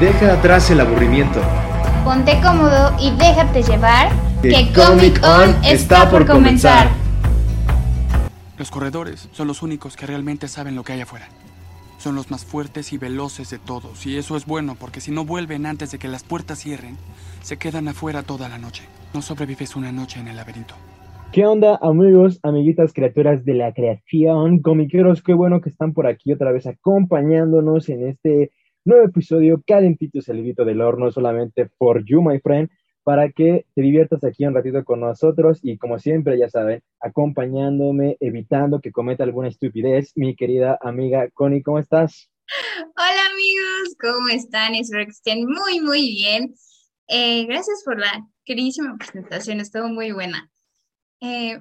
Deja atrás el aburrimiento. Ponte cómodo y déjate llevar. Que Comic On está por comenzar. Los corredores son los únicos que realmente saben lo que hay afuera. Son los más fuertes y veloces de todos, y eso es bueno porque si no vuelven antes de que las puertas cierren, se quedan afuera toda la noche. No sobrevives una noche en el laberinto. ¿Qué onda, amigos, amiguitas, criaturas de la creación, comiqueros? Qué bueno que están por aquí otra vez acompañándonos en este nuevo episodio calentito y salidito del horno, solamente for you, my friend, para que te diviertas aquí un ratito con nosotros y como siempre, ya saben, acompañándome, evitando que cometa alguna estupidez, mi querida amiga Connie, ¿cómo estás? Hola amigos, ¿cómo están? Espero que estén muy, muy bien. Eh, gracias por la queridísima presentación, estuvo muy buena. Eh,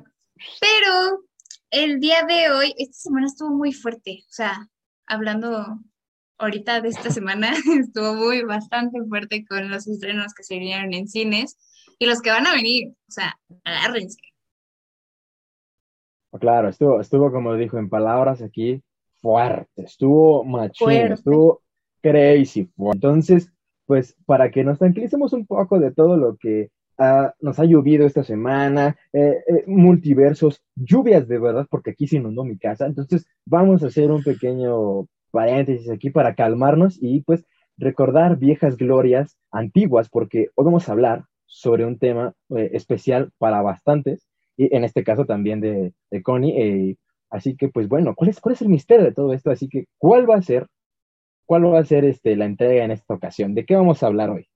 pero el día de hoy, esta semana estuvo muy fuerte, o sea, hablando ahorita de esta semana, estuvo muy bastante fuerte con los estrenos que se vinieron en cines y los que van a venir, o sea, agárrense. Claro, estuvo, estuvo como dijo en palabras aquí, fuerte, estuvo machín, estuvo crazy. Entonces, pues para que nos tranquilicemos un poco de todo lo que nos ha llovido esta semana, eh, eh, multiversos, lluvias de verdad, porque aquí se inundó mi casa. Entonces, vamos a hacer un pequeño paréntesis aquí para calmarnos y pues recordar viejas glorias antiguas, porque hoy vamos a hablar sobre un tema eh, especial para bastantes, y en este caso también de, de Connie. así que, pues bueno, ¿cuál es, ¿cuál es el misterio de todo esto? Así que, ¿cuál va a ser, cuál va a ser este, la entrega en esta ocasión? ¿De qué vamos a hablar hoy?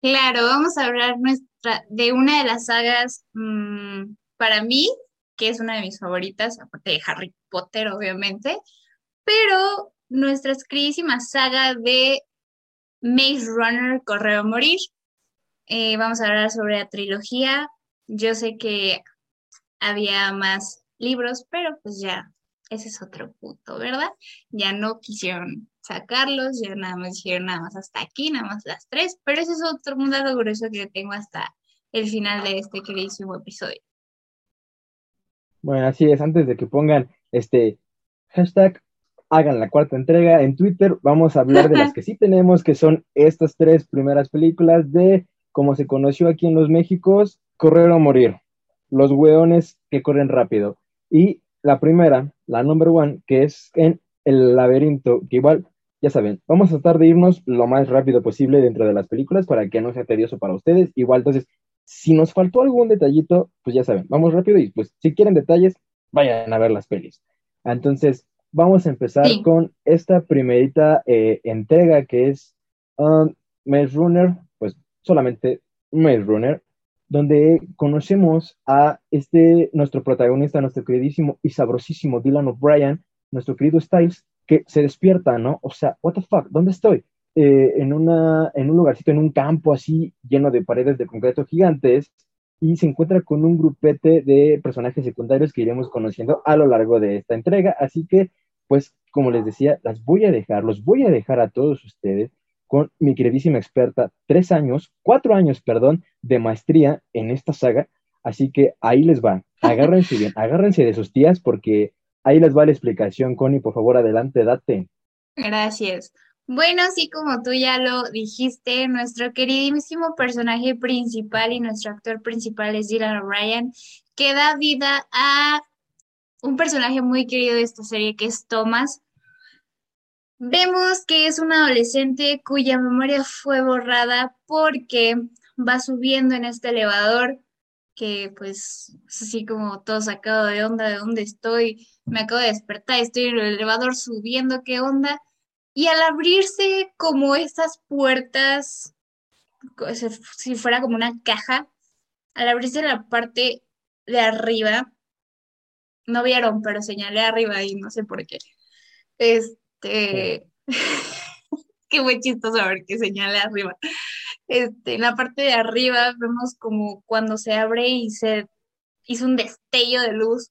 Claro, vamos a hablar nuestra, de una de las sagas mm, para mí, que es una de mis favoritas, aparte de Harry Potter, obviamente, pero nuestra queridísima saga de Maze Runner, Correo a Morir. Eh, vamos a hablar sobre la trilogía. Yo sé que había más libros, pero pues ya, ese es otro punto, ¿verdad? Ya no quisieron sacarlos, ya nada más hicieron nada más hasta aquí, nada más las tres, pero ese es otro mundo grueso que tengo hasta el final de este queridísimo episodio. Bueno, así es, antes de que pongan este hashtag, hagan la cuarta entrega en Twitter, vamos a hablar de las que sí tenemos, que son estas tres primeras películas de, como se conoció aquí en los Méxicos, Correr o Morir, los hueones que corren rápido. Y la primera, la number one, que es en el laberinto, que igual, ya saben, vamos a tratar de irnos lo más rápido posible dentro de las películas para que no sea tedioso para ustedes. Igual, entonces, si nos faltó algún detallito, pues ya saben, vamos rápido y pues si quieren detalles, vayan a ver las pelis. Entonces, vamos a empezar con esta primerita eh, entrega que es um, Maze Runner, pues solamente Maze Runner, donde conocemos a este, nuestro protagonista, nuestro queridísimo y sabrosísimo Dylan O'Brien, nuestro querido Styles, que se despierta, ¿no? O sea, what the fuck, ¿dónde estoy? Eh, en, una, en un lugarcito, en un campo así lleno de paredes de concreto gigantes, y se encuentra con un grupete de personajes secundarios que iremos conociendo a lo largo de esta entrega. Así que, pues, como les decía, las voy a dejar, los voy a dejar a todos ustedes con mi queridísima experta, tres años, cuatro años, perdón, de maestría en esta saga. Así que ahí les va. Agárrense bien, agárrense de sus tías porque Ahí les va la explicación, Connie, por favor, adelante, date. Gracias. Bueno, así como tú ya lo dijiste, nuestro queridísimo personaje principal y nuestro actor principal es Dylan O'Brien, que da vida a un personaje muy querido de esta serie que es Thomas. Vemos que es un adolescente cuya memoria fue borrada porque va subiendo en este elevador que pues es así como todo sacado de onda de dónde estoy, me acabo de despertar, estoy en el elevador subiendo, qué onda. Y al abrirse como esas puertas, si fuera como una caja, al abrirse la parte de arriba, no vieron, pero señalé arriba y no sé por qué. Este, qué muy chistoso ver que señale arriba. Este, en la parte de arriba vemos como cuando se abre y se hizo un destello de luz,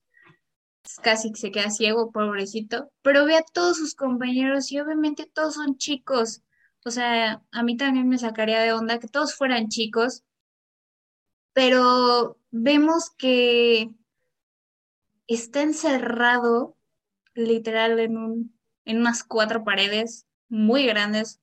casi se queda ciego, pobrecito, pero ve a todos sus compañeros y obviamente todos son chicos. O sea, a mí también me sacaría de onda que todos fueran chicos, pero vemos que está encerrado literal en un en unas cuatro paredes muy grandes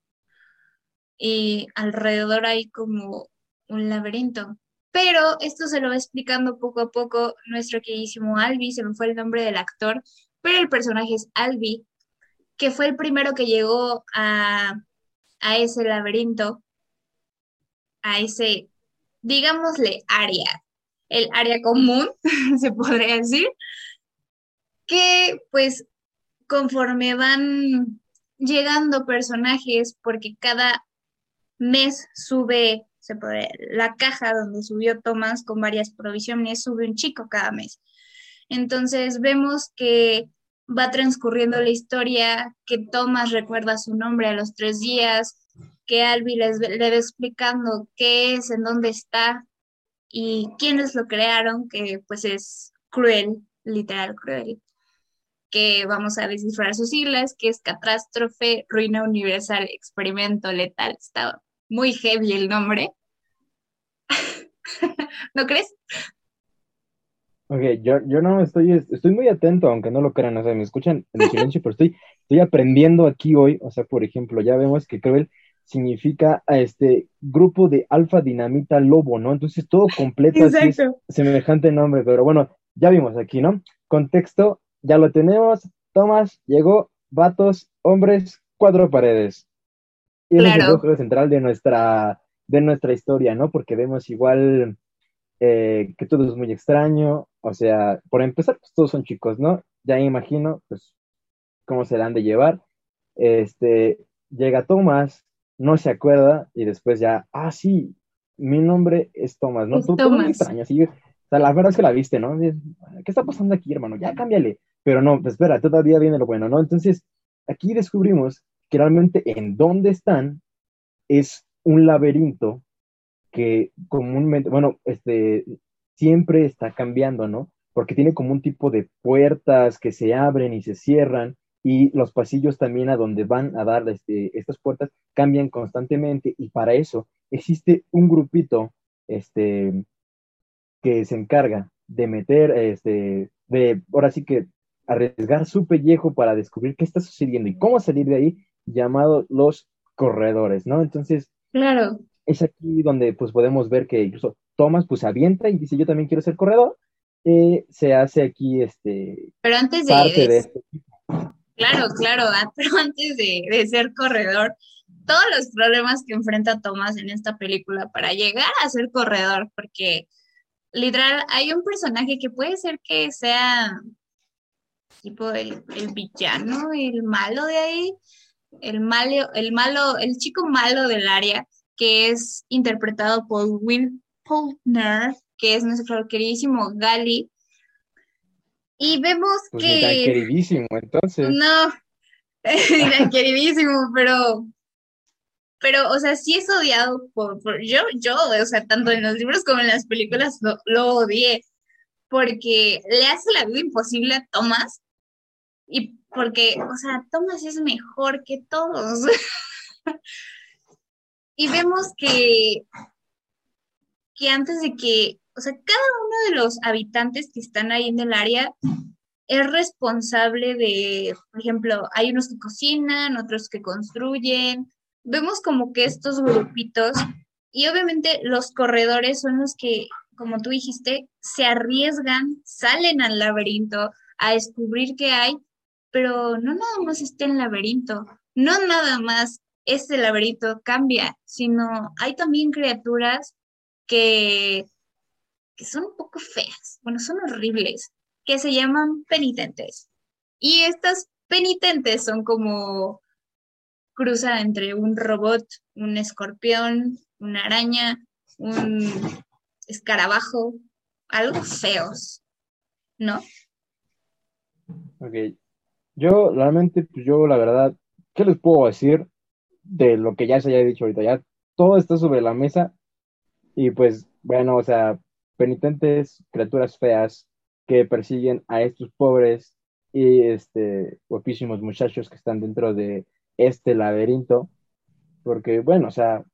y alrededor hay como un laberinto. Pero esto se lo va explicando poco a poco nuestro queridísimo Albi, se me fue el nombre del actor, pero el personaje es Albi, que fue el primero que llegó a, a ese laberinto, a ese, digámosle, área, el área común, se podría decir, que pues conforme van llegando personajes, porque cada mes sube se puede, la caja donde subió Tomás con varias provisiones, sube un chico cada mes. Entonces vemos que va transcurriendo la historia, que Tomás recuerda su nombre a los tres días, que Albi les, le va explicando qué es, en dónde está y quiénes lo crearon, que pues es cruel, literal cruel que vamos a descifrar sus siglas, que es Catástrofe, Ruina Universal, Experimento Letal. Está muy heavy el nombre. ¿No crees? Ok, yo, yo no estoy, estoy muy atento, aunque no lo crean, o sea, me escuchan en silencio, pero estoy, estoy aprendiendo aquí hoy, o sea, por ejemplo, ya vemos que Cruel significa a este grupo de alfa dinamita lobo, ¿no? Entonces todo completo así es semejante nombre, pero bueno, ya vimos aquí, ¿no? Contexto, ya lo tenemos, Tomás, llegó, vatos, hombres, cuatro paredes. Y es el núcleo central de nuestra, de nuestra historia, ¿no? Porque vemos igual eh, que todo es muy extraño, o sea, por empezar, pues todos son chicos, ¿no? Ya imagino, pues, cómo se la han de llevar. Este, llega Tomás, no se acuerda, y después ya, ah, sí, mi nombre es Tomás, ¿no? todo muy extraño, así, o sea, la verdad es que la viste, ¿no? ¿Qué está pasando aquí, hermano? Ya cámbiale. Pero no, espera, todavía viene lo bueno, ¿no? Entonces, aquí descubrimos que realmente en dónde están es un laberinto que comúnmente, bueno, este, siempre está cambiando, ¿no? Porque tiene como un tipo de puertas que se abren y se cierran y los pasillos también a donde van a dar este, estas puertas cambian constantemente y para eso existe un grupito este, que se encarga de meter, este, de, ahora sí que arriesgar su pellejo para descubrir qué está sucediendo y cómo salir de ahí, llamado los corredores, ¿no? Entonces, claro. es aquí donde pues podemos ver que incluso Thomas pues avienta y dice yo también quiero ser corredor, eh, se hace aquí este... Pero antes de... Este claro, claro, ah, pero antes de, de ser corredor, todos los problemas que enfrenta Thomas en esta película para llegar a ser corredor, porque literal hay un personaje que puede ser que sea tipo el, villano, el malo de ahí, el malo, el malo, el chico malo del área, que es interpretado por Will Poultner, que es nuestro queridísimo Gali. Y vemos pues que. queridísimo, entonces. No, queridísimo, pero. Pero, o sea, sí es odiado por, yo, yo, o sea, tanto en los libros como en las películas lo, lo odié, porque le hace la vida imposible a Thomas y porque, o sea, Thomas es mejor que todos. y vemos que, que antes de que, o sea, cada uno de los habitantes que están ahí en el área es responsable de, por ejemplo, hay unos que cocinan, otros que construyen. Vemos como que estos grupitos y obviamente los corredores son los que, como tú dijiste, se arriesgan, salen al laberinto a descubrir qué hay pero no nada más está en laberinto, no nada más este laberinto cambia, sino hay también criaturas que, que son un poco feas, bueno, son horribles, que se llaman penitentes. Y estas penitentes son como cruza entre un robot, un escorpión, una araña, un escarabajo, algo feos, ¿no? Ok, yo, realmente, pues yo, la verdad, ¿qué les puedo decir de lo que ya se haya dicho ahorita? Ya todo está sobre la mesa y pues, bueno, o sea, penitentes, criaturas feas que persiguen a estos pobres y este guapísimos muchachos que están dentro de este laberinto, porque, bueno, o sea,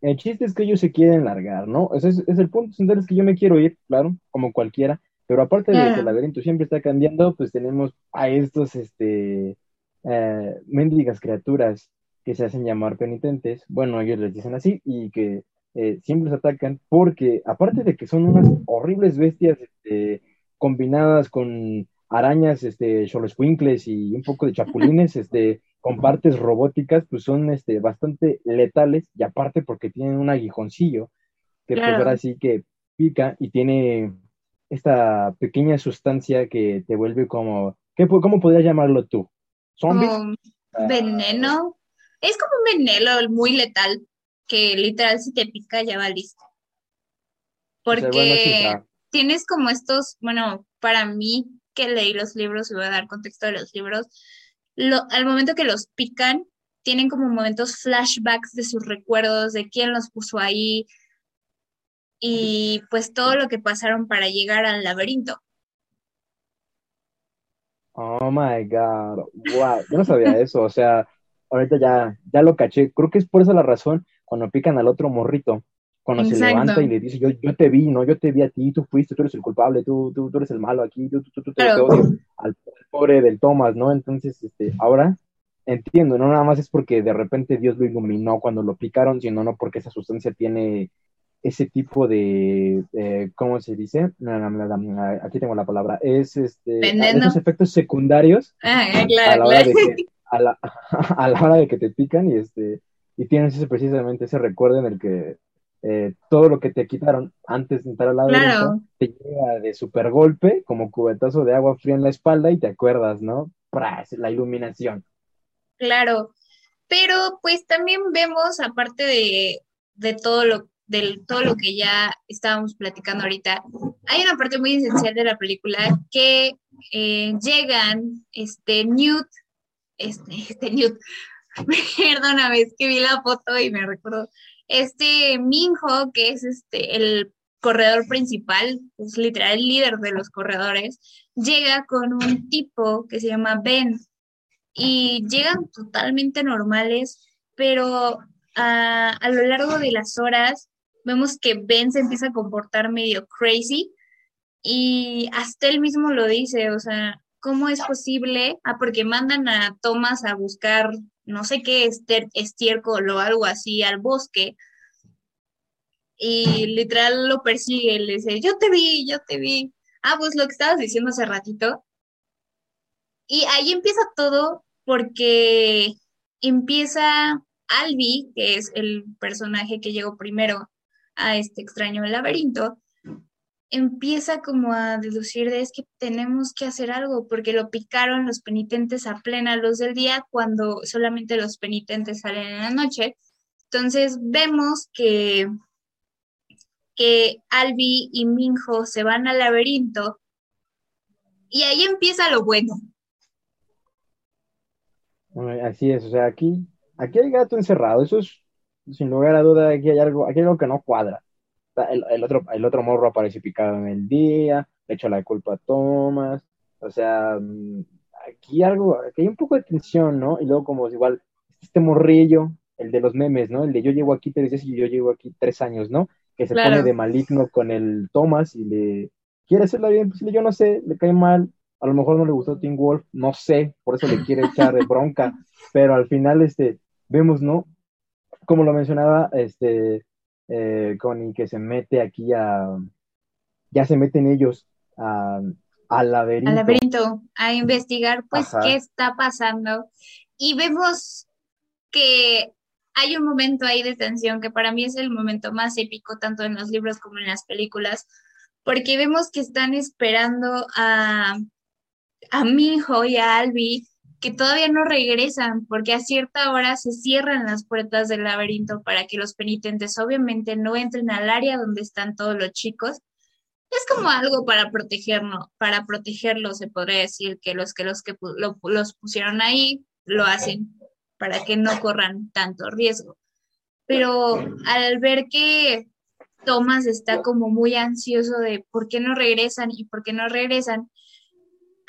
el chiste es que ellos se quieren largar, ¿no? Ese es, el punto central, es que yo me quiero ir, claro, como cualquiera, pero aparte de que el laberinto siempre está cambiando, pues tenemos a estos, este, eh, mendigas criaturas que que se hacen llamar penitentes, bueno, ellos les dicen así, y que eh, siempre los atacan porque, aparte de que son unas horribles bestias este, combinadas con arañas, este, choloscuincles y un poco de chapulines, este, con partes robóticas, pues son este, bastante letales, y aparte porque tienen un aguijoncillo, que pues ahora sí que pica y tiene esta pequeña sustancia que te vuelve como, ¿qué, ¿cómo podrías llamarlo tú? ¿Zombies? veneno. Es como un veneno muy letal, que literal si te pica ya va listo. Porque tienes como estos, bueno, para mí que leí los libros y voy a dar contexto de los libros, al momento que los pican, tienen como momentos flashbacks de sus recuerdos, de quién los puso ahí y pues todo lo que pasaron para llegar al laberinto. Oh my God, wow, yo no sabía eso, o sea, ahorita ya, ya lo caché, creo que es por esa la razón cuando pican al otro morrito, cuando se levanta y le dice, yo, yo te vi, no, yo te vi a ti, tú fuiste, tú eres el culpable, tú, tú, tú eres el malo aquí, tú, tú, tú, te odio al, pobre del Thomas, ¿no? Entonces, este, ahora entiendo, no nada más es porque de repente Dios lo iluminó cuando lo picaron, sino no porque esa sustancia tiene ese tipo de, eh, ¿cómo se dice? Aquí tengo la palabra, es este, esos efectos secundarios ah, a, la hora de que, a, la, a la hora de que te pican y este y tienes ese, precisamente ese recuerdo en el que eh, todo lo que te quitaron antes de entrar al laberinto te llega de super golpe, como cubetazo de agua fría en la espalda y te acuerdas, ¿no? La iluminación. Claro, pero pues también vemos, aparte de, de todo lo de todo lo que ya estábamos platicando ahorita, hay una parte muy esencial de la película que eh, llegan este Newt, este, este Newt, perdóname, es que vi la foto y me recuerdo este Minho, que es este el corredor principal, es literal el líder de los corredores, llega con un tipo que se llama Ben y llegan totalmente normales, pero a, a lo largo de las horas vemos que Ben se empieza a comportar medio crazy y hasta él mismo lo dice, o sea, ¿cómo es posible? Ah, porque mandan a Thomas a buscar no sé qué estiércol o algo así al bosque y literal lo persigue, le dice, yo te vi, yo te vi. Ah, pues lo que estabas diciendo hace ratito. Y ahí empieza todo porque empieza Albi, que es el personaje que llegó primero a este extraño laberinto, empieza como a deducir de es que tenemos que hacer algo porque lo picaron los penitentes a plena luz del día cuando solamente los penitentes salen en la noche. Entonces vemos que, que Albi y Minjo se van al laberinto y ahí empieza lo bueno. Así es, o sea, aquí, aquí hay gato encerrado, eso es, sin lugar a duda, aquí hay algo, aquí hay algo que no cuadra el, otro, el otro morro aparece picado en el día, le echa la culpa a Thomas, o sea, mm, aquí algo, aquí hay un poco de tensión, ¿no? Y luego como igual, este morrillo, el de los memes, ¿no? El de yo llevo aquí tres días y yo llevo aquí tres años, ¿no? Que se pone de maligno con el Thomas y le quiere hacerla bien, pues yo no sé, le cae mal, a lo mejor no le gustó Tim Wolf, no sé, por eso le quiere echar de bronca, pero al final, este, vemos, ¿no? Como lo mencionaba, este, eh, Connie, que se mete aquí a, ya se meten ellos a, al laberinto. Al laberinto, a investigar pues qué está pasando. Y vemos que hay un momento ahí de tensión que para mí es el momento más épico, tanto en los libros como en las películas, porque vemos que están esperando a, a Minho y a Albi que todavía no regresan porque a cierta hora se cierran las puertas del laberinto para que los penitentes obviamente no entren al área donde están todos los chicos. Es como algo para protegernos, para protegerlos, se podría decir que los que los que los pusieron ahí lo hacen para que no corran tanto riesgo. Pero al ver que Thomas está como muy ansioso de por qué no regresan y por qué no regresan,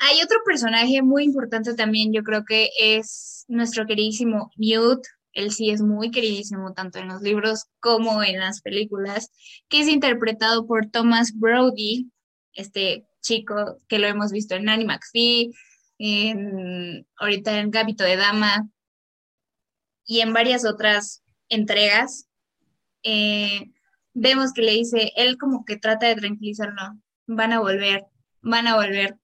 hay otro personaje muy importante también, yo creo que es nuestro queridísimo Newt. Él sí es muy queridísimo tanto en los libros como en las películas, que es interpretado por Thomas Brody, este chico que lo hemos visto en Animax en, ahorita en Gabito de Dama. y en varias otras entregas, eh, vemos que le dice, él como que trata de tranquilizarlo, van a volver, van a volver.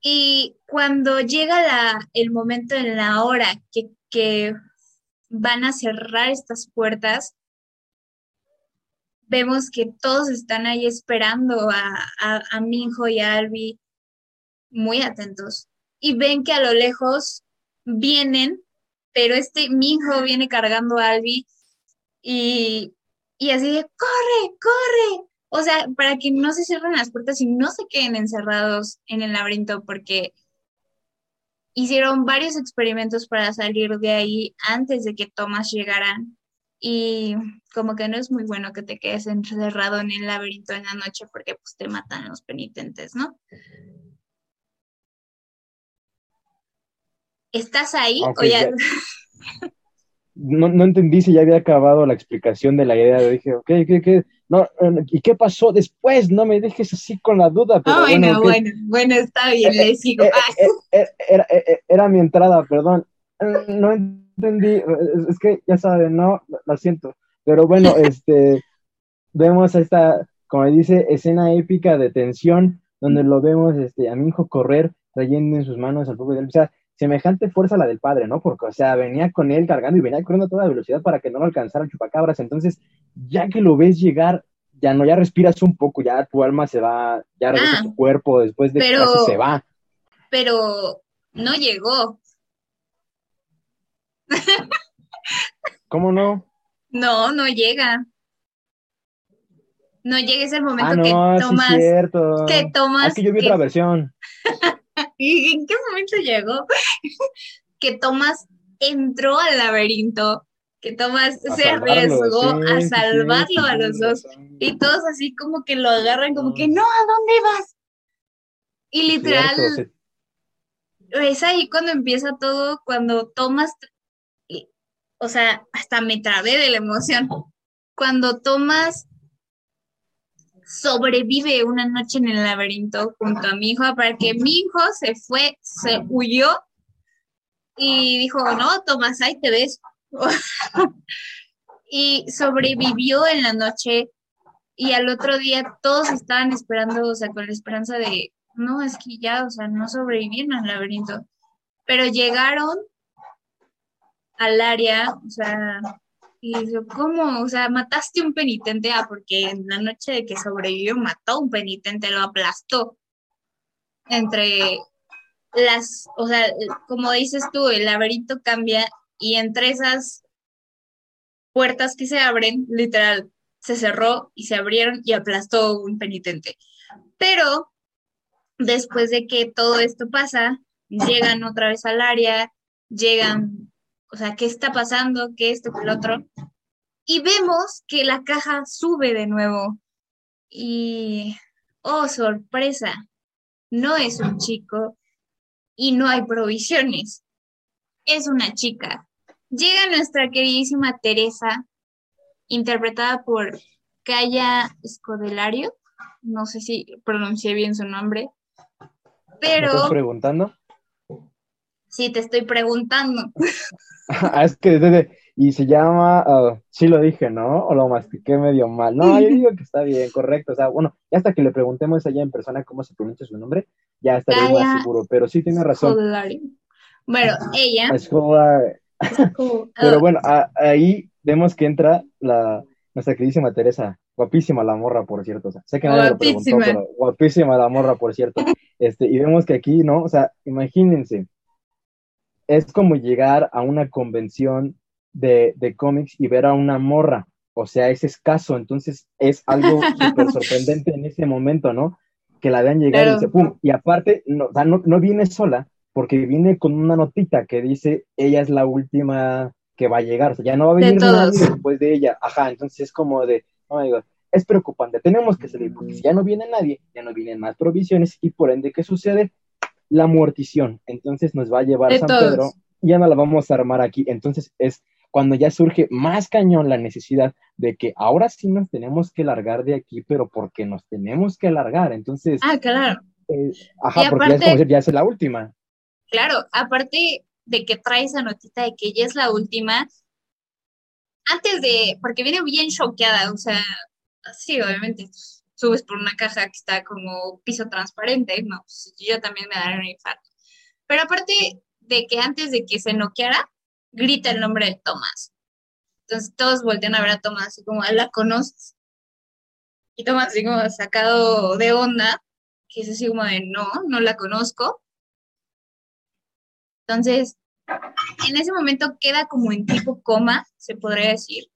Y cuando llega el momento en la hora que, van a cerrar estas puertas, vemos que todos están ahí esperando a, Minjo y a Albi muy atentos. Y ven que a lo lejos vienen, pero este Minjo viene cargando a Albi y, y así de, corre, corre. O sea, para que no se cierren las puertas y no se queden encerrados en el laberinto, porque hicieron varios experimentos para salir de ahí antes de que Thomas llegara. Y como que no es muy bueno que te quedes encerrado en el laberinto en la noche porque pues te matan los penitentes, ¿no? ¿Estás ahí? o ya... no, no, entendí si ya había acabado la explicación de la idea. Dije, ok, ¿qué, qué? No, eh, ¿Y qué pasó después? No me dejes así con la duda. Pero ah, bueno, bueno, bueno, está bien, le sigo. Eh, eh, era, era, mi entrada, perdón. No entendí, es que ya saben, no, lo siento. Pero bueno, este, vemos esta, como dice, escena épica de tensión, donde lo vemos este, a mi hijo correr, trayendo en sus manos al pueblo de él. O sea, semejante fuerza a la del padre, ¿no? Porque, o sea, venía con él cargando y venía corriendo a toda velocidad para que no lo alcanzara el chupacabras. Entonces, ya que lo ves llegar, ya no, ya respiras un poco, ya tu alma se va, ya regresa ah, tu cuerpo después de pero, que se va. Pero no llegó. ¿Cómo no? No, no llega. No llega ese momento ah, no, que tomas. Sí cierto. Que tomas. Es que yo vi otra versión. ¿Y en qué momento llegó? que Tomás entró al laberinto, que Tomás se arriesgó a salvarlo a los dos. Y todos así como que lo agarran, como que, no, ¿a dónde vas? Y literal, es ahí cuando empieza todo, cuando Tomás, o sea, hasta me trabé de la emoción. Cuando Tomás sobrevive una noche en el laberinto junto a mi hijo, para que mi hijo se fue, se huyó y dijo, no, Tomás, ahí te ves. y sobrevivió en la noche y al otro día todos estaban esperando, o sea, con la esperanza de, no, es que ya, o sea, no sobrevivieron al laberinto, pero llegaron al área, o sea, y dijo, ¿cómo? O sea, mataste un penitente, ah, porque en la noche de que sobrevivió mató a un penitente, lo aplastó. Entre las, o sea, como dices tú, el laberinto cambia y entre esas puertas que se abren, literal, se cerró y se abrieron y aplastó un penitente. Pero después de que todo esto pasa, llegan otra vez al área, llegan o sea, ¿qué está pasando? ¿Qué esto, qué el otro? Y vemos que la caja sube de nuevo. Y, oh, sorpresa, no es un chico y no hay provisiones. Es una chica. Llega nuestra queridísima Teresa, interpretada por Calla Escodelario. No sé si pronuncié bien su nombre. Pero. ¿Me estás preguntando? Sí, te estoy preguntando. Ah, es que y se llama, uh, sí lo dije, ¿no? O lo mastiqué medio mal. No, yo digo que está bien, correcto. O sea, bueno, ya hasta que le preguntemos allá en persona cómo se pronuncia su nombre, ya estaré más seguro. Pero sí tiene razón. Bueno, ella. Pero bueno, ahí vemos que entra la nuestra queridísima Teresa. Guapísima la morra, por cierto. O sea, sé que nadie lo preguntó, pero guapísima la morra, por cierto. Este, y vemos que aquí, ¿no? O sea, imagínense, es como llegar a una convención de, cómics y ver a una morra. O sea, es escaso, entonces es algo súper sorprendente en ese momento, ¿no? Que la vean llegar y dice, ¡pum! Y aparte, no, no, viene sola, porque viene con una notita que dice, ella es la última que va a llegar, o sea, ya no va a venir nadie después de ella. Ajá, entonces es como de, oh my God, es preocupante, tenemos que salir, porque si ya no viene nadie, ya no vienen más provisiones, y por ende, ¿qué sucede? La muertición. Entonces nos va a llevar San Pedro y ya no la vamos a armar aquí. Entonces es cuando ya surge más cañón la necesidad de que ahora sí nos tenemos que largar de aquí, pero porque nos tenemos que largar. Entonces. Ah, claro. Eh, ajá, porque ya, es ya es la última. Claro, aparte de que trae esa notita de que ya es la última, antes de, porque viene bien choqueada, o sea, sí, obviamente, subes por una caja que está como piso transparente, no, pues, yo también me daría un infarto. Pero aparte de que antes de que se noqueara, grita el nombre de Tomás. Entonces todos voltean a ver a Tomás así como, ¿la conoces? Y Tomás así sacado de onda, que es así como de, no, no la conozco. Entonces, en ese momento queda como en tipo coma, se podría decir,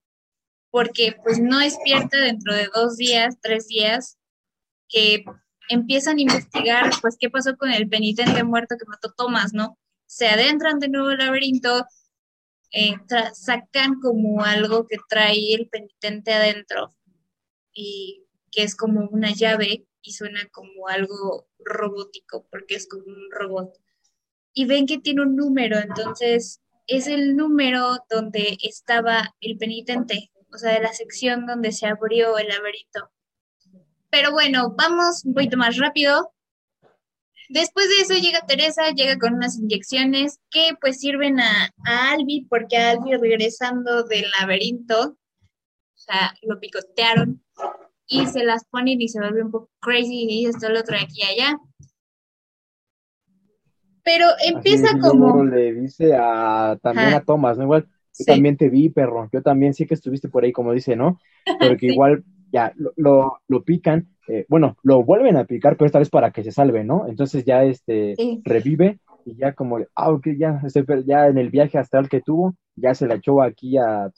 porque pues no despierta dentro de dos días, tres días, que empiezan a investigar pues qué pasó con el penitente muerto que mató Tomás, ¿no? Se adentran de nuevo al laberinto, eh, sacan como algo que trae el penitente adentro y que es como una llave y suena como algo robótico porque es como un robot. Y ven que tiene un número, entonces es el número donde estaba el penitente, o sea, de la sección donde se abrió el laberinto. Pero bueno, vamos un poquito más rápido. Después de eso llega Teresa, llega con unas inyecciones que pues sirven a, a Albi, porque a Albi regresando del laberinto, o sea, lo picotearon y se las ponen y se vuelve un poco crazy y esto, lo otro, aquí y allá. Pero empieza como... Le dice a, también a Thomas, ¿no? Igual, yo también te vi, perro. Yo también sí que estuviste por ahí, como dice, ¿no? Porque igual ya lo, lo, pican, eh, bueno, lo vuelven a picar, pero esta vez para que se salve, ¿no? Entonces ya este revive y ya como, ah, ok, ya, este, ya en el viaje astral que tuvo, ya se la echó aquí a...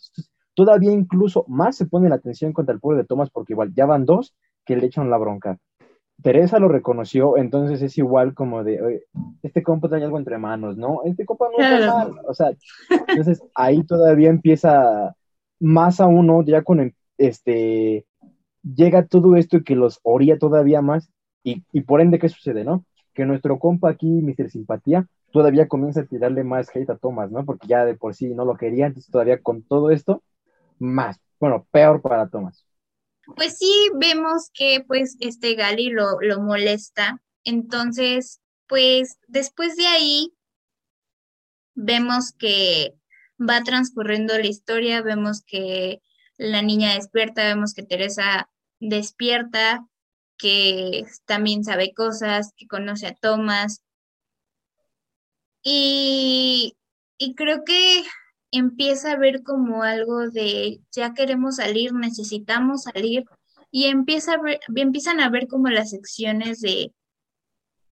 Todavía incluso más se pone la atención contra el pueblo de Thomas porque igual ya van dos que le echan la bronca. Teresa lo reconoció, entonces es igual como de, este compa trae algo entre manos, ¿no? Este compa no está mal, o sea, entonces ahí todavía empieza más a uno, ya con este, llega todo esto que los oría todavía más, y, por ende, ¿qué sucede, no? Que nuestro compa aquí, Mr. Simpatía, todavía comienza a tirarle más hate a Thomas, ¿no? Porque ya de por sí no lo quería, entonces todavía con todo esto, más, bueno, peor para Thomas. Pues sí, vemos que pues este Gali lo, lo molesta, entonces, pues después de ahí, vemos que va transcurriendo la historia, vemos que la niña despierta, vemos que Teresa despierta, que también sabe cosas, que conoce a Thomas. Y, y creo que empieza a ver como algo de ya queremos salir, necesitamos salir, y empieza a ver, empiezan a ver como las secciones de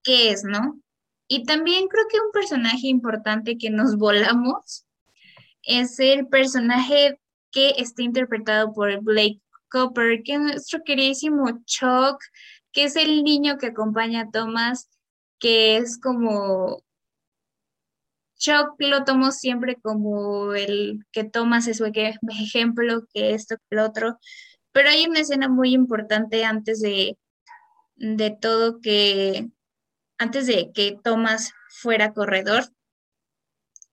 qué es, ¿no? Y también creo que un personaje importante que nos volamos es el personaje que está interpretado por Blake Copper, que es nuestro queridísimo Chuck, que es el niño que acompaña a Thomas, que es como Chuck lo tomo siempre como el que Thomas es ejemplo, que esto, que el otro, pero hay una escena muy importante antes de, de todo que, antes de que Thomas fuera corredor,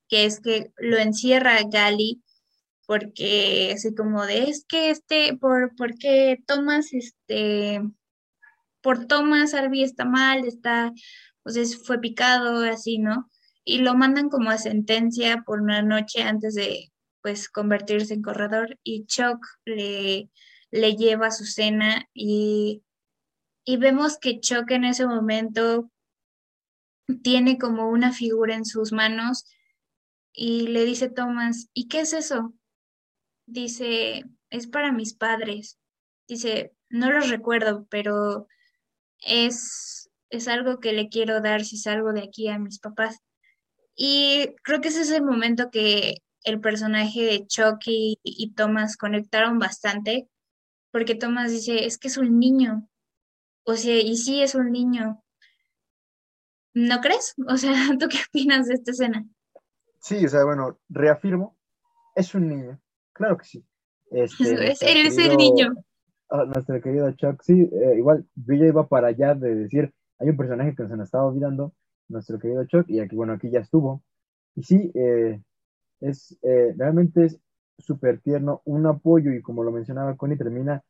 que es que lo encierra Gali porque así como de es que este, por, porque Thomas, este, por Thomas Albi está mal, está, pues fue picado, así, ¿no? Y lo mandan como a sentencia por una noche antes de, pues, convertirse en corredor y Chuck le, le lleva su cena y, y vemos que Chuck en ese momento tiene como una figura en sus manos y le dice Thomas, ¿y qué es eso? dice, es para mis padres. Dice, no los recuerdo, pero es, es algo que le quiero dar si salgo de aquí a mis papás. Y creo que ese es el momento que el personaje de Chucky y, Thomas conectaron bastante, porque Thomas dice, es que es un niño. O sea, y sí es un niño. ¿No crees? O sea, ¿tú qué opinas de esta escena? Sí, o sea, bueno, reafirmo, es un niño. Claro que sí. Este, es, eres el niño. Ah, nuestro querido Chuck, sí, eh, igual yo ya iba para allá de decir, hay un personaje que se nos estaba olvidando, nuestro querido Chuck, y aquí, bueno, aquí ya estuvo. Y sí, eh, es, eh, realmente es súper tierno, un apoyo, y como lo mencionaba Connie, termina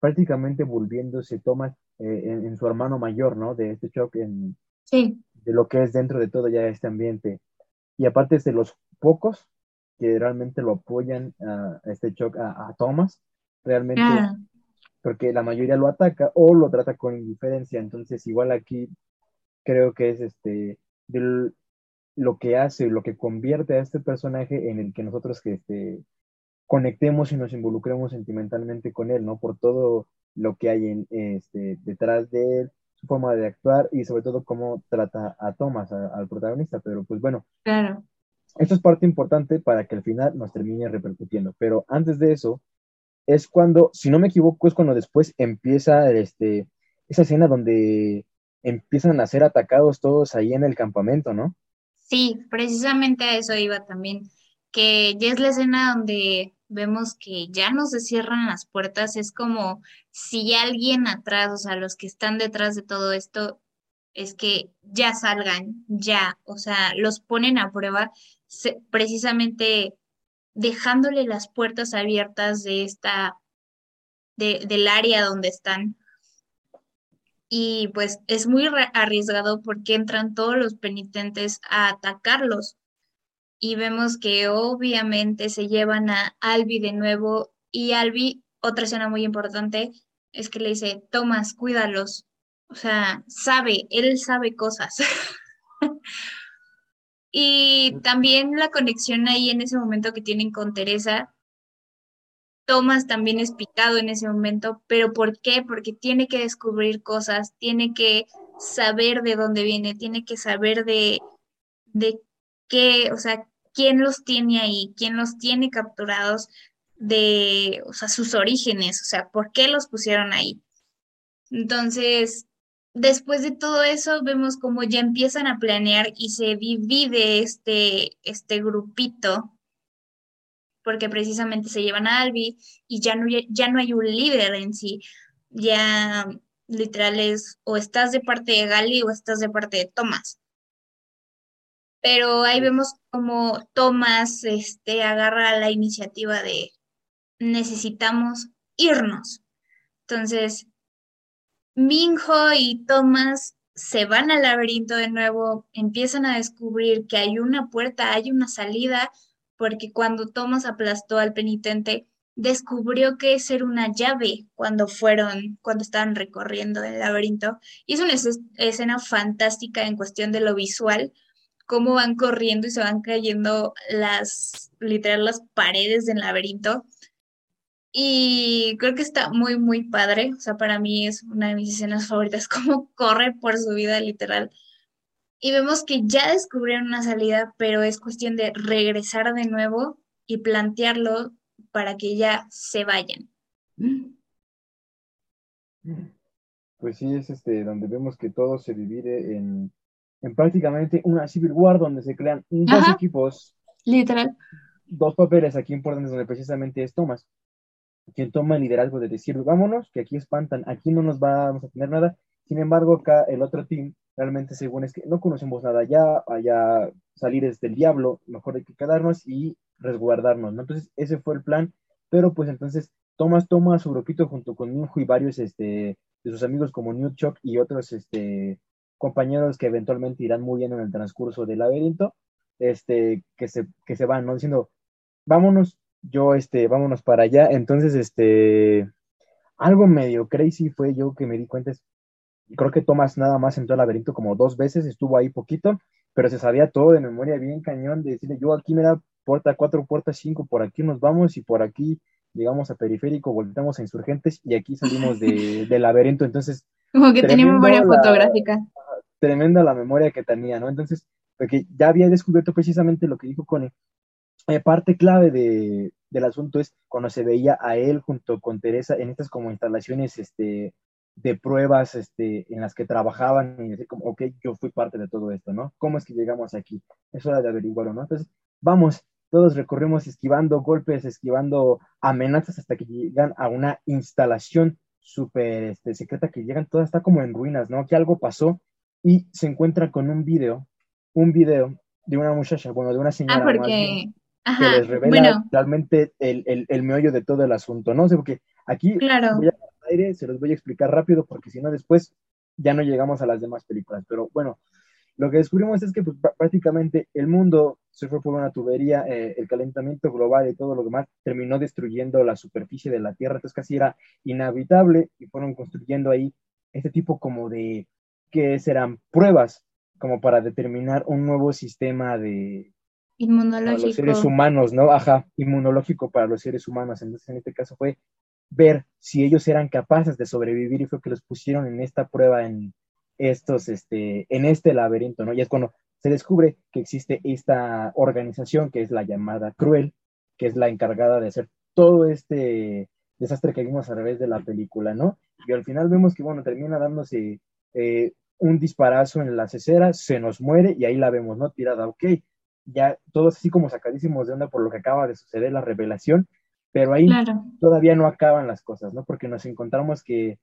prácticamente volviéndose Thomas en, en, su hermano mayor, ¿no? De este Chuck, en, sí. de lo que es dentro de todo ya este ambiente. y aparte es de los pocos que realmente lo apoyan a, este shock a, Thomas, realmente, porque la mayoría lo ataca o lo trata con indiferencia, entonces igual aquí creo que es este, lo que hace, lo que convierte a este personaje en el que nosotros que este, conectemos y nos involucremos sentimentalmente con él, ¿no? Por todo lo que hay en, este, detrás de él, su forma de actuar y sobre todo cómo trata a Thomas, al protagonista. Pero pues bueno, claro. esto es parte importante para que al final nos termine repercutiendo. Pero antes de eso, es cuando, si no me equivoco, es cuando después empieza este, esa escena donde empiezan a ser atacados todos ahí en el campamento, ¿no? Sí, precisamente a eso iba también, que ya es la escena donde vemos que ya no se cierran las puertas, es como si alguien atrás, o sea, los que están detrás de todo esto, es que ya salgan, ya, o sea, los ponen a prueba precisamente dejándole las puertas abiertas de esta, de, del área donde están. Y pues es muy arriesgado porque entran todos los penitentes a atacarlos y vemos que obviamente se llevan a Albi de nuevo y Albi, otra escena muy importante, es que le dice, Tomás, cuídalos. O sea, sabe, él sabe cosas. y también la conexión ahí en ese momento que tienen con Teresa. Tomás también es picado en ese momento, pero ¿por qué? Porque tiene que descubrir cosas, tiene que saber de dónde viene, tiene que saber de, de qué, o sea, quién los tiene ahí, quién los tiene capturados de, o sea, sus orígenes, o sea, por qué los pusieron ahí. Entonces, después de todo eso, vemos como ya empiezan a planear y se divide este, este grupito, porque precisamente se llevan a Albi y ya no, ya no hay un líder en sí, ya literal es o estás de parte de Gali o estás de parte de Thomas pero ahí vemos como Thomas este, agarra la iniciativa de necesitamos irnos. Entonces, Minho y Thomas se van al laberinto de nuevo, empiezan a descubrir que hay una puerta, hay una salida, porque cuando Thomas aplastó al penitente, descubrió que es una llave cuando fueron, cuando estaban recorriendo el laberinto. Y es una escena fantástica en cuestión de lo visual, cómo van corriendo y se van cayendo las, literal, las paredes del laberinto. Y creo que está muy, muy padre. O sea, para mí es una de mis escenas favoritas, cómo corre por su vida, literal. Y vemos que ya descubrieron una salida, pero es cuestión de regresar de nuevo y plantearlo para que ya se vayan. Pues sí, es este donde vemos que todo se divide en en prácticamente una Civil War donde se crean dos equipos. Literal. Dos papeles aquí importantes donde precisamente es Thomas, quien toma el liderazgo de decir, vámonos, que aquí espantan, aquí no nos vamos a tener nada. Sin embargo, acá el otro team, realmente según es que no conocemos nada ya, allá salir desde el diablo, mejor hay que quedarnos y resguardarnos, ¿no? Entonces, ese fue el plan, pero pues entonces Thomas toma a su grupito junto con Minho y varios este, de sus amigos como New Chuck y otros este, compañeros que eventualmente irán muy bien en el transcurso del laberinto, este, que se, que se van, ¿no? Diciendo, vámonos, yo, este, vámonos para allá. Entonces, este, algo medio crazy fue yo que me di cuenta, es, creo que Tomás nada más entró al laberinto como dos veces, estuvo ahí poquito, pero se sabía todo de memoria bien cañón, de decirle, yo aquí me da puerta cuatro, puerta cinco, por aquí nos vamos y por aquí llegamos a periférico, voltamos a insurgentes y aquí salimos de, del laberinto. Entonces, como que tenía memoria fotográfica tremenda la memoria que tenía, ¿no? Entonces, porque ya había descubierto precisamente lo que dijo Cone. Eh, parte clave de, del asunto es cuando se veía a él junto con Teresa en estas como instalaciones este, de pruebas este, en las que trabajaban y decir como, ok, yo fui parte de todo esto, ¿no? ¿Cómo es que llegamos aquí? Es hora de averiguarlo, ¿no? Entonces, vamos, todos recorremos esquivando golpes, esquivando amenazas hasta que llegan a una instalación súper este, secreta que llegan, toda está como en ruinas, ¿no? Que algo pasó y se encuentra con un video, un video de una muchacha, bueno, de una señora ah, porque... que les revela realmente el, el, meollo de todo el asunto, ¿no? sé, porque aquí claro. voy a aire, se los voy a explicar rápido porque si no después ya no llegamos a las demás películas, pero bueno, lo que descubrimos es que pues, prácticamente el mundo se fue por una tubería, eh, el calentamiento global y todo lo demás terminó destruyendo la superficie de la Tierra, entonces casi era inhabitable y fueron construyendo ahí este tipo como de, que serán pruebas como para determinar un nuevo sistema de, Inmunológico. los seres humanos, ¿no? Ajá, inmunológico para los seres humanos. Entonces, en este caso fue ver si ellos eran capaces de sobrevivir y fue que los pusieron en esta prueba en estos, este, en este laberinto, ¿no? Y es cuando se descubre que existe esta organización que es la llamada Cruel, que es la encargada de hacer todo este desastre que vimos a través de la película, ¿no? Y al final vemos que, bueno, termina dándose eh, un disparazo en la cesera, se nos muere y ahí la vemos, ¿no? Tirada, ok, ya todos así como sacadísimos de onda por lo que acaba de suceder, la revelación, pero ahí todavía no acaban las cosas, ¿no? Porque nos encontramos que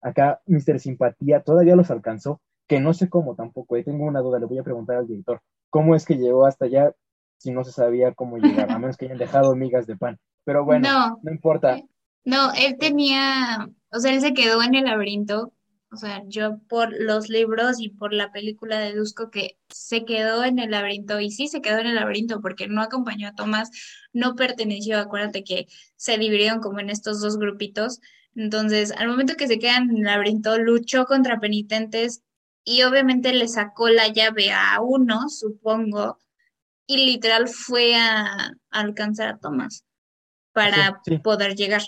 acá Mr. Simpatía todavía los alcanzó, que no sé cómo tampoco, eh, tengo una duda, le voy a preguntar al director, ¿cómo es que llegó hasta allá si no se sabía cómo llegar, a menos que hayan dejado migas de pan? Pero bueno, no, no importa. No, él tenía, o sea, él se quedó en el laberinto o sea, yo por los libros y por la película deduzco que se quedó en el laberinto y sí se quedó en el laberinto porque no acompañó a Tomás, no perteneció, acuérdate que se dividieron como en estos dos grupitos. Entonces, al momento que se quedan en el laberinto, luchó contra penitentes y obviamente le sacó la llave a uno, supongo, y literal fue a, alcanzar a Tomás para poder llegar.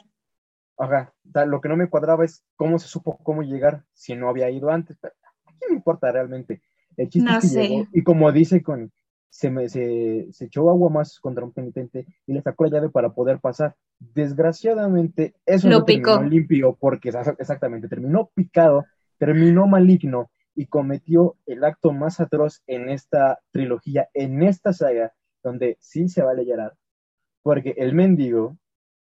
Ajá, lo que no me cuadraba es cómo se supo cómo llegar si no había ido antes. Pero ¿a quién me importa realmente? El chiste es que llegó, y como dice con, se, me, se, se, echó agua más contra un penitente y le sacó la llave para poder pasar. Desgraciadamente, eso lo no terminó limpio porque exactamente terminó picado, terminó maligno y cometió el acto más atroz en esta trilogía, en esta saga, donde sí se vale llorar, porque el mendigo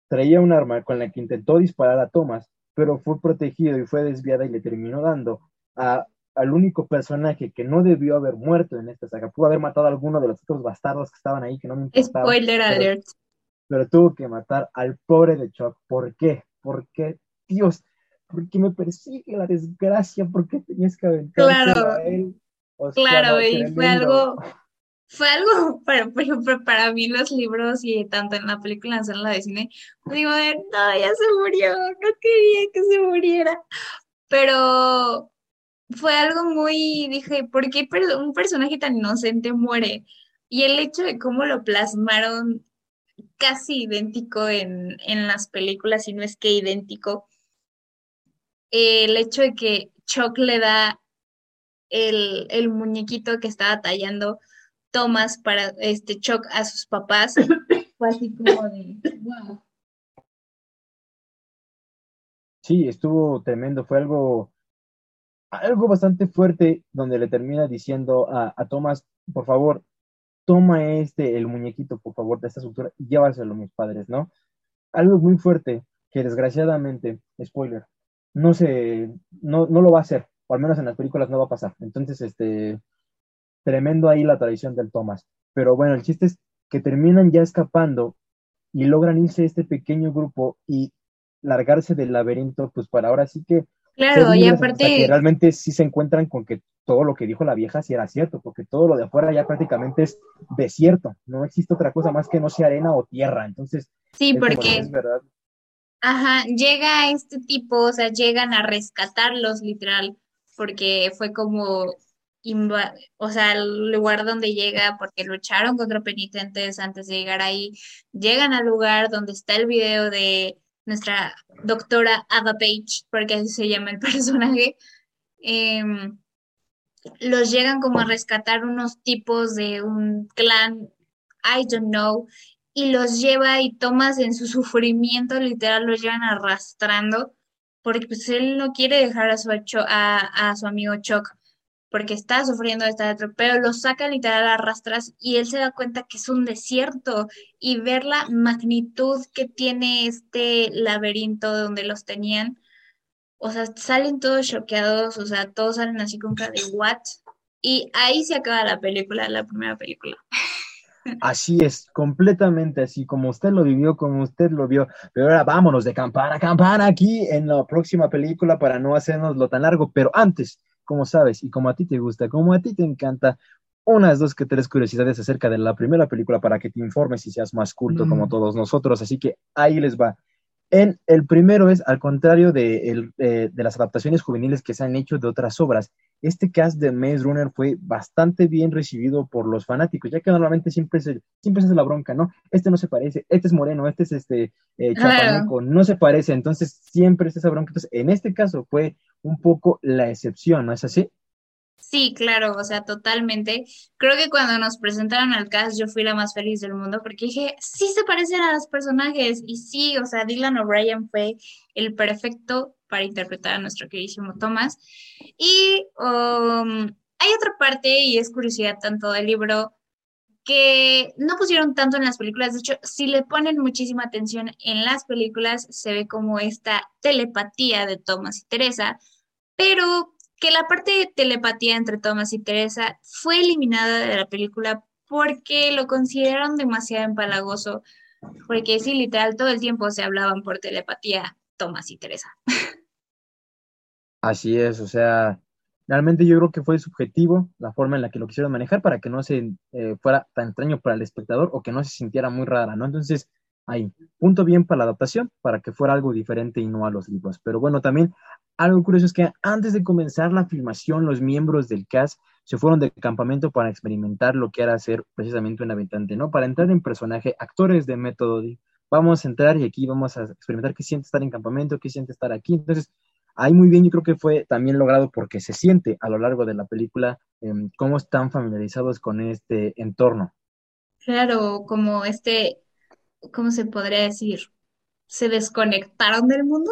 Traía un arma con la que intentó disparar a Thomas, pero fue protegido y fue desviada y le terminó dando a, al único personaje que no debió haber muerto en esta saga. Pudo haber matado a alguno de los otros bastardos que estaban ahí, que no me importaba. Spoiler alert. Pero tuvo que matar al pobre de Chuck. ¿Por qué? ¿Por qué? Dios, porque me persigue la desgracia, ¿por qué tenías que aventar claro, a él? claro, y fue algo fue algo, para, por ejemplo, para mí los libros y tanto en la película en la de cine, digo, no, ya se murió, no quería que se muriera, pero fue algo muy, dije, ¿por qué un personaje tan inocente muere? Y el hecho de cómo lo plasmaron casi idéntico en, en las películas, y no es que idéntico, el hecho de que Chuck le da el, el muñequito que estaba tallando tomas para este shock a sus papás. Fue así como de, wow. Sí, estuvo tremendo, fue algo, algo bastante fuerte donde le termina diciendo a, a Tomás, por favor, toma este, el muñequito, por favor, de esta estructura y llévaselo a mis padres, ¿no? Algo muy fuerte que desgraciadamente, spoiler, no se, no, no lo va a hacer, o al menos en las películas no va a pasar. Entonces, este, tremendo ahí la tradición del Thomas. Pero bueno, el chiste es que terminan ya escapando y logran irse este pequeño grupo y largarse del laberinto, pues para ahora sí que... Claro, y aparte... realmente sí se encuentran con que todo lo que dijo la vieja sí era cierto, porque todo lo de afuera ya prácticamente es desierto, no existe otra cosa más que no sea arena o tierra, entonces... Sí, porque... Es verdad. Ajá, llega este tipo, o sea, llegan a rescatarlos literal, porque fue como o sea, el lugar donde llega, porque lucharon contra penitentes antes de llegar ahí, llegan al lugar donde está el video de nuestra doctora Ada Page, porque así se llama el personaje, em, los llegan como a rescatar unos tipos de un clan, I don't know, y los lleva y tomas en su sufrimiento, literal, los llevan arrastrando, porque pues él no quiere dejar a su, a, a su amigo Chuck porque está sufriendo este atropello, lo saca literal a rastras y él se da cuenta que es un desierto y ver la magnitud que tiene este laberinto donde los tenían, o sea, salen todos choqueados, o sea, todos salen así con cara de what, y ahí se acaba la película, la primera película. Así es, completamente así, como usted lo vivió, como usted lo vio. Pero ahora vámonos de campana a campana aquí en la próxima película para no hacernos lo tan largo. Pero antes, como sabes y como a ti te gusta, como a ti te encanta, unas dos que tres curiosidades acerca de la primera película para que te informes y seas más culto como Mm. todos nosotros. Así que ahí les va. En el primero es, al contrario de, el, eh, de las adaptaciones juveniles que se han hecho de otras obras, este cast de Maze Runner fue bastante bien recibido por los fanáticos, ya que normalmente siempre se, siempre se hace la bronca, ¿no? Este no se parece, este es moreno, este es este eh, chapaneco, no se parece, entonces siempre es esa bronca. Entonces, en este caso fue un poco la excepción, ¿no es así? Sí, claro, o sea, totalmente. Creo que cuando nos presentaron al cast yo fui la más feliz del mundo porque dije, sí se parecen a los personajes y sí, o sea, Dylan O'Brien fue el perfecto para interpretar a nuestro queridísimo Thomas. Y um, hay otra parte, y es curiosidad tanto del libro, que no pusieron tanto en las películas. De hecho, si le ponen muchísima atención en las películas, se ve como esta telepatía de Thomas y Teresa, pero que la parte de telepatía entre Thomas y Teresa fue eliminada de la película porque lo consideraron demasiado empalagoso, porque sí, literal, todo el tiempo se hablaban por telepatía Thomas y Teresa. Así es, o sea, realmente yo creo que fue subjetivo la forma en la que lo quisieron manejar para que no se eh, fuera tan extraño para el espectador o que no se sintiera muy rara, ¿no? Entonces, ahí, punto bien para la adaptación, para que fuera algo diferente y no a los libros. Pero bueno, también algo curioso es que antes de comenzar la filmación, los miembros del cast se fueron de campamento para experimentar lo que era ser precisamente un habitante, ¿no? Para entrar en personaje, actores de método, vamos a entrar y aquí vamos a experimentar qué siente estar en campamento, qué siente estar aquí. Entonces, ahí muy bien, yo creo que fue también logrado porque se siente a lo largo de la película eh, cómo están familiarizados con este entorno. Claro, como este, ¿cómo se podría decir? ¿Se desconectaron del mundo?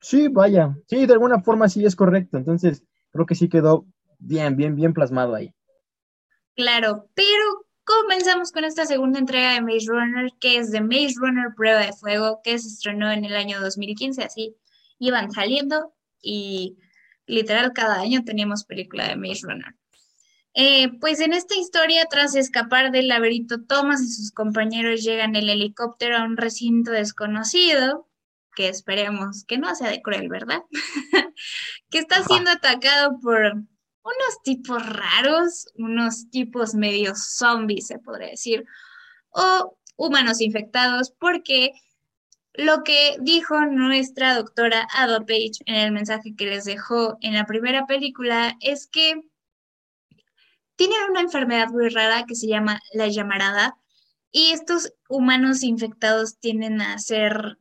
Sí, vaya, sí, de alguna forma sí es correcto. Entonces, creo que sí quedó bien, bien, bien plasmado ahí. Claro, pero comenzamos con esta segunda entrega de Maze Runner, que es de Maze Runner Prueba de Fuego, que se estrenó en el año 2015, así iban saliendo y literal cada año teníamos película de Maze Runner. Eh, pues en esta historia, tras escapar del laberinto, Thomas y sus compañeros llegan en el helicóptero a un recinto desconocido, que esperemos que no sea de cruel, ¿verdad? que está siendo atacado por unos tipos raros, unos tipos medio zombies, se podría decir, o humanos infectados, porque lo que dijo nuestra doctora Ada Page en el mensaje que les dejó en la primera película es que tienen una enfermedad muy rara que se llama la llamarada y estos humanos infectados tienden a ser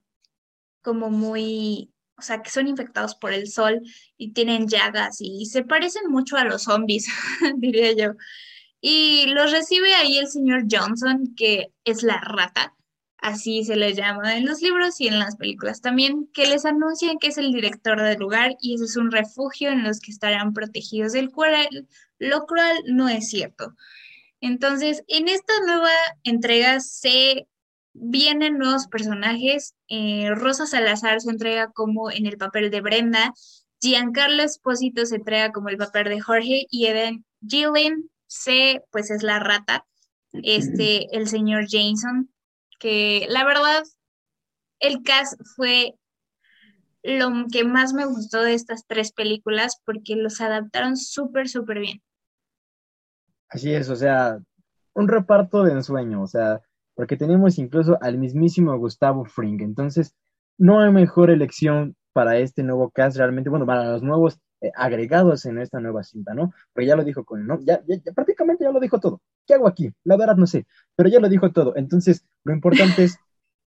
como muy, o sea, que son infectados por el sol y tienen llagas y se parecen mucho a los zombies, diría yo. Y los recibe ahí el señor Johnson, que es la rata, así se le llama en los libros y en las películas también, que les anuncian que es el director del lugar y ese es un refugio en los que estarán protegidos del cual, lo cual no es cierto. Entonces, en esta nueva entrega se vienen nuevos personajes. Eh, Rosa Salazar se entrega como en el papel de Brenda, Giancarlo Esposito se entrega como el papel de Jorge y Eden Gillen C, pues es la rata, este, el señor Jason, que la verdad, el cast fue lo que más me gustó de estas tres películas porque los adaptaron súper, súper bien. Así es, o sea, un reparto de ensueño, o sea, porque tenemos incluso al mismísimo Gustavo Fring, entonces no hay mejor elección para este nuevo cast realmente, bueno, para los nuevos eh, agregados en esta nueva cinta, ¿no? Porque ya lo dijo con, ¿no? Ya, ya, prácticamente ya lo dijo todo. ¿Qué hago aquí? La verdad no sé, pero ya lo dijo todo. Entonces, lo importante es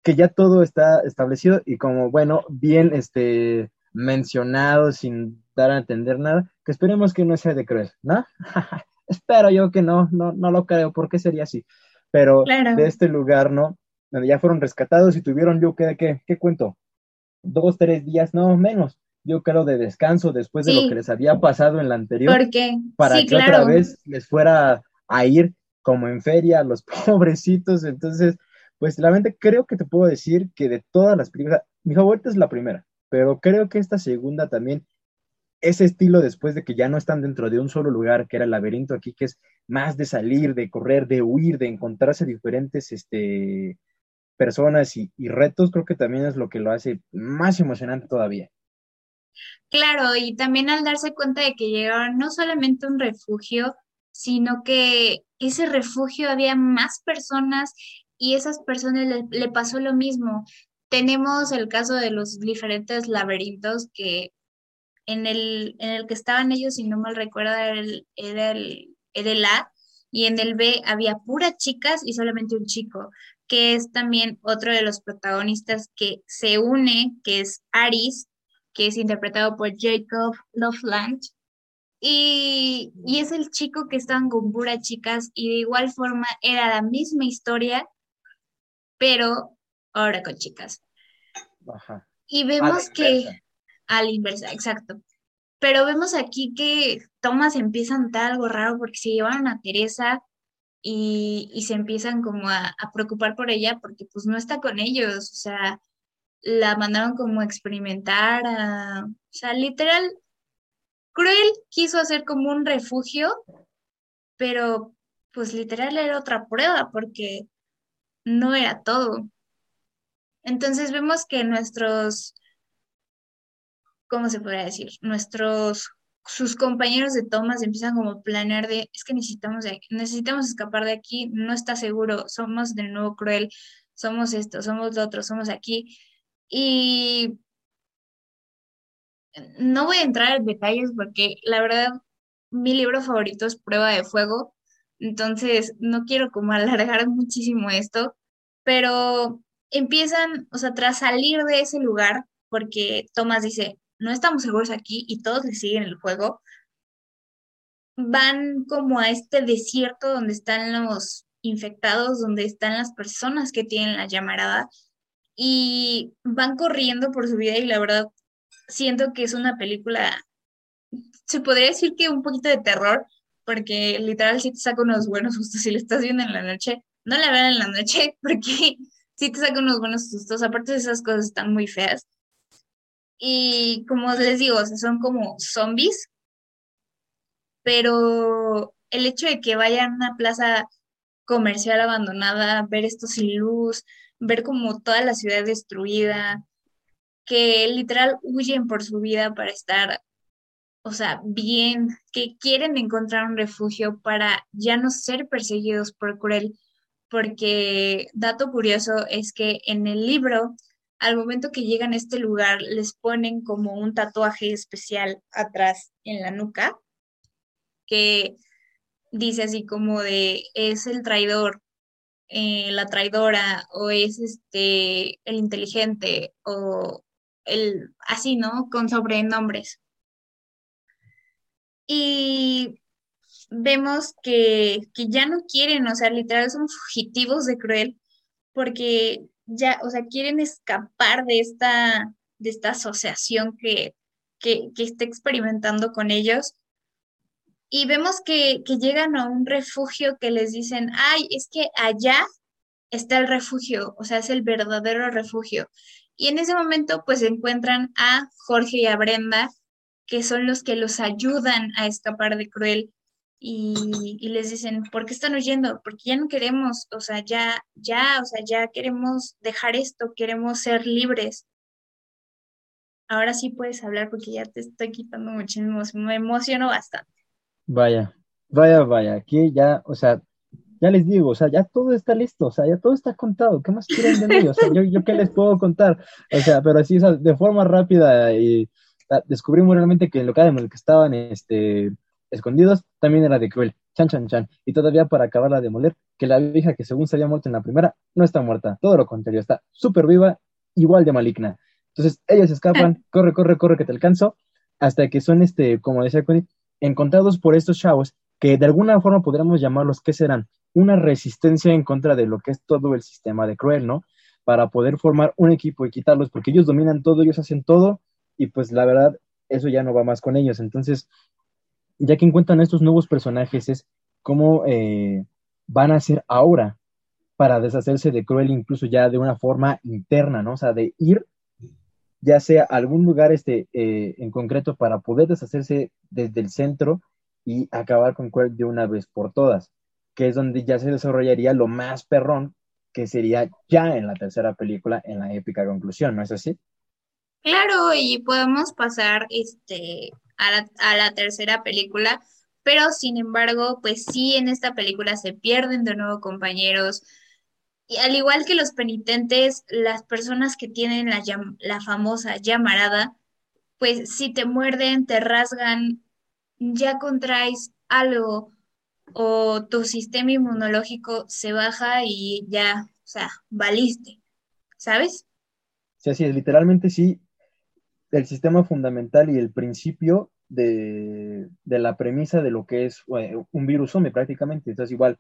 que ya todo está establecido y como, bueno, bien este, mencionado sin dar a entender nada, que esperemos que no sea de cruel, ¿no? Espero yo que no, no, no lo creo, porque sería así. Pero Claro. de este lugar, ¿no? Donde ya fueron rescatados y tuvieron, yo, ¿qué, qué, qué cuento? Dos, tres días, no, menos. Yo creo de descanso después de Sí. lo que les había pasado en la anterior, Porque, para sí, que otra vez les fuera a ir como en feria a los pobrecitos. Entonces, pues realmente creo que te puedo decir que de todas las películas, mi favorita es la primera, pero creo que esta segunda también, ese estilo después de que ya no están dentro de un solo lugar, que era el laberinto aquí, que es más de salir, de correr, de huir, de encontrarse diferentes este, personas y, retos, creo que también es lo que lo hace más emocionante todavía. Claro, y también al darse cuenta de que llegaron no solamente un refugio, sino que ese refugio había más personas y esas personas le, pasó lo mismo. Tenemos el caso de los diferentes laberintos que en el, en el que estaban ellos, si no mal recuerdo, era el, era el, A, y en el B había puras chicas y solamente un chico, que es también otro de los protagonistas que se une, que es Aris, que es interpretado por Jacob Loveland. Y, y es el chico que están con puras chicas y de igual forma era la misma historia, pero ahora con chicas. Y vemos que a la inversa, exacto. Pero vemos aquí que Thomas empieza a notar algo raro porque se llevaron a Teresa y, se empiezan como a, preocupar por ella porque pues no está con ellos, o sea, la mandaron como a experimentar, o sea, literal, Cruel quiso hacer como un refugio, pero pues literal era otra prueba porque no era todo. Entonces vemos que nuestros ¿cómo se podría decir? Nuestros, sus compañeros de Thomas empiezan como a planear de, es que necesitamos, necesitamos escapar de aquí, no está seguro, somos de nuevo cruel, somos esto, somos lo otro, somos aquí. Y no voy a entrar en detalles porque la verdad mi libro favorito es Prueba de Fuego, entonces no quiero como alargar muchísimo esto, pero empiezan, o sea, tras salir de ese lugar, porque Thomas dice, no estamos seguros aquí y todos le siguen el juego, van como a este desierto donde están los infectados, donde están las personas que tienen la llamarada y van corriendo por su vida y la verdad siento que es una película, se podría decir que un poquito de terror, porque literal si te saca unos buenos sustos, si le estás viendo en la noche, no la vean en la noche porque si te saca unos buenos sustos, aparte esas cosas están muy feas. Y como les digo, son como zombies, pero el hecho de que vayan a una plaza comercial abandonada, ver esto sin luz, ver como toda la ciudad destruida, que literal huyen por su vida para estar, o sea, bien, que quieren encontrar un refugio para ya no ser perseguidos por Cruel, porque dato curioso es que en el libro al momento que llegan a este lugar les ponen como un tatuaje especial atrás en la nuca que dice así como de es el traidor, eh, la traidora o es este el inteligente o el así, ¿no? Con sobrenombres. Y vemos que, que ya no quieren, o sea, literal son fugitivos de Cruel porque ya, o sea, quieren escapar de esta, de esta asociación que, que, está experimentando con ellos. Y vemos que, que llegan a un refugio que les dicen, ay, es que allá está el refugio, o sea, es el verdadero refugio. Y en ese momento, pues encuentran a Jorge y a Brenda, que son los que los ayudan a escapar de Cruel y, les dicen, ¿por qué están huyendo? Porque ya no queremos, o sea, ya, ya, o sea, ya queremos dejar esto, queremos ser libres. Ahora sí puedes hablar porque ya te estoy quitando muchísimo, me emociono bastante. Vaya, vaya, vaya, aquí ya, o sea, ya les digo, o sea, ya todo está listo, o sea, ya todo está contado, ¿qué más quieren de mí? O sea, yo, yo qué les puedo contar, o sea, pero así, de forma rápida y descubrimos realmente que en lo que estaban, este, escondidos, también era de cruel. Chan, chan, chan. Y todavía para acabarla de moler, que la vieja que según se había muerto en la primera, no está muerta. Todo lo contrario, está súper viva, igual de maligna. Entonces, ellos escapan, corre, corre, corre, que te alcanzo, hasta que son, este, como decía Connie, encontrados por estos chavos, que de alguna forma podríamos llamarlos, ¿qué serán? Una resistencia en contra de lo que es todo el sistema de Cruel, ¿no? Para poder formar un equipo y quitarlos, porque ellos dominan todo, ellos hacen todo, y pues la verdad, eso ya no va más con ellos. Entonces, ya que encuentran estos nuevos personajes, es cómo eh, van a ser ahora para deshacerse de Cruel, incluso ya de una forma interna, ¿no? O sea, de ir ya sea a algún lugar este, eh, en concreto para poder deshacerse desde el centro y acabar con Cruel de una vez por todas, que es donde ya se desarrollaría lo más perrón, que sería ya en la tercera película, en la épica conclusión, ¿no es así? Claro, y podemos pasar este, a la, tercera película, pero sin embargo, pues sí, en esta película se pierden de nuevo compañeros. Y al igual que los penitentes, las personas que tienen la, la famosa llamarada, pues si te muerden, te rasgan, ya contraes algo o tu sistema inmunológico se baja y ya, o sea, valiste, ¿sabes? Sí, así es, literalmente sí, el sistema fundamental y el principio de, la premisa de lo que es eh, un virus prácticamente. Entonces, igual,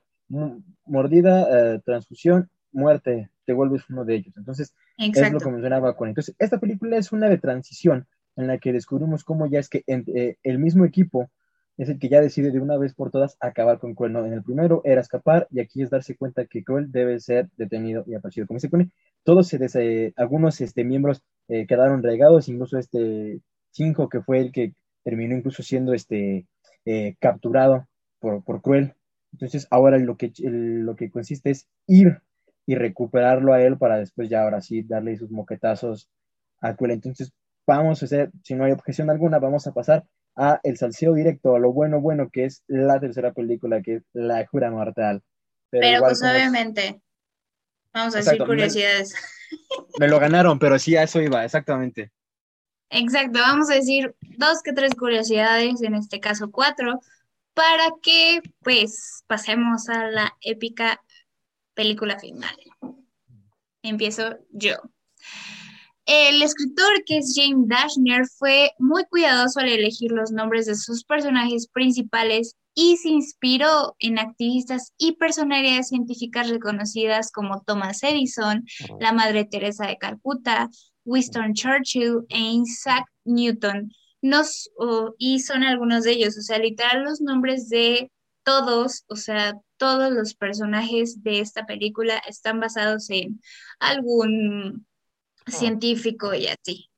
mordida, eh, transfusión, muerte, te vuelves uno de ellos. Entonces, es lo que mencionaba con. Entonces, esta película es una de transición en la que descubrimos cómo ya es que eh, el mismo equipo es el que ya decide de una vez por todas acabar con Cruel. En el primero era escapar y aquí es darse cuenta que Cruel debe ser detenido y aparecido. Como se pone, todos se algunos este, miembros quedaron regados, incluso este Cinco, que fue el que terminó incluso siendo este, eh, capturado por, por, Cruel. Entonces ahora lo que, lo que consiste es ir y recuperarlo a él para después ya ahora sí darle sus moquetazos a Cruel. Entonces vamos a hacer, si no hay objeción alguna, vamos a pasar a el salseo directo, a lo bueno bueno que es la tercera película, que es La Jura Mortal. Pero, pues obviamente, vamos a decir curiosidades. me, lo ganaron, pero sí a eso iba, exactamente. Exacto, vamos a decir dos que tres curiosidades, en este caso cuatro, para que pues pasemos a la épica película final. Empiezo yo. El escritor, que es James Dashner, fue muy cuidadoso al elegir los nombres de sus personajes principales y se inspiró en activistas y personalidades científicas reconocidas como Thomas Edison, la Madre Teresa de Calcuta, Winston Churchill e Isaac Newton. Nos, y son algunos de ellos, o sea, literal los nombres de todos, o sea, todos los personajes de esta película están basados en algún. Científico y así.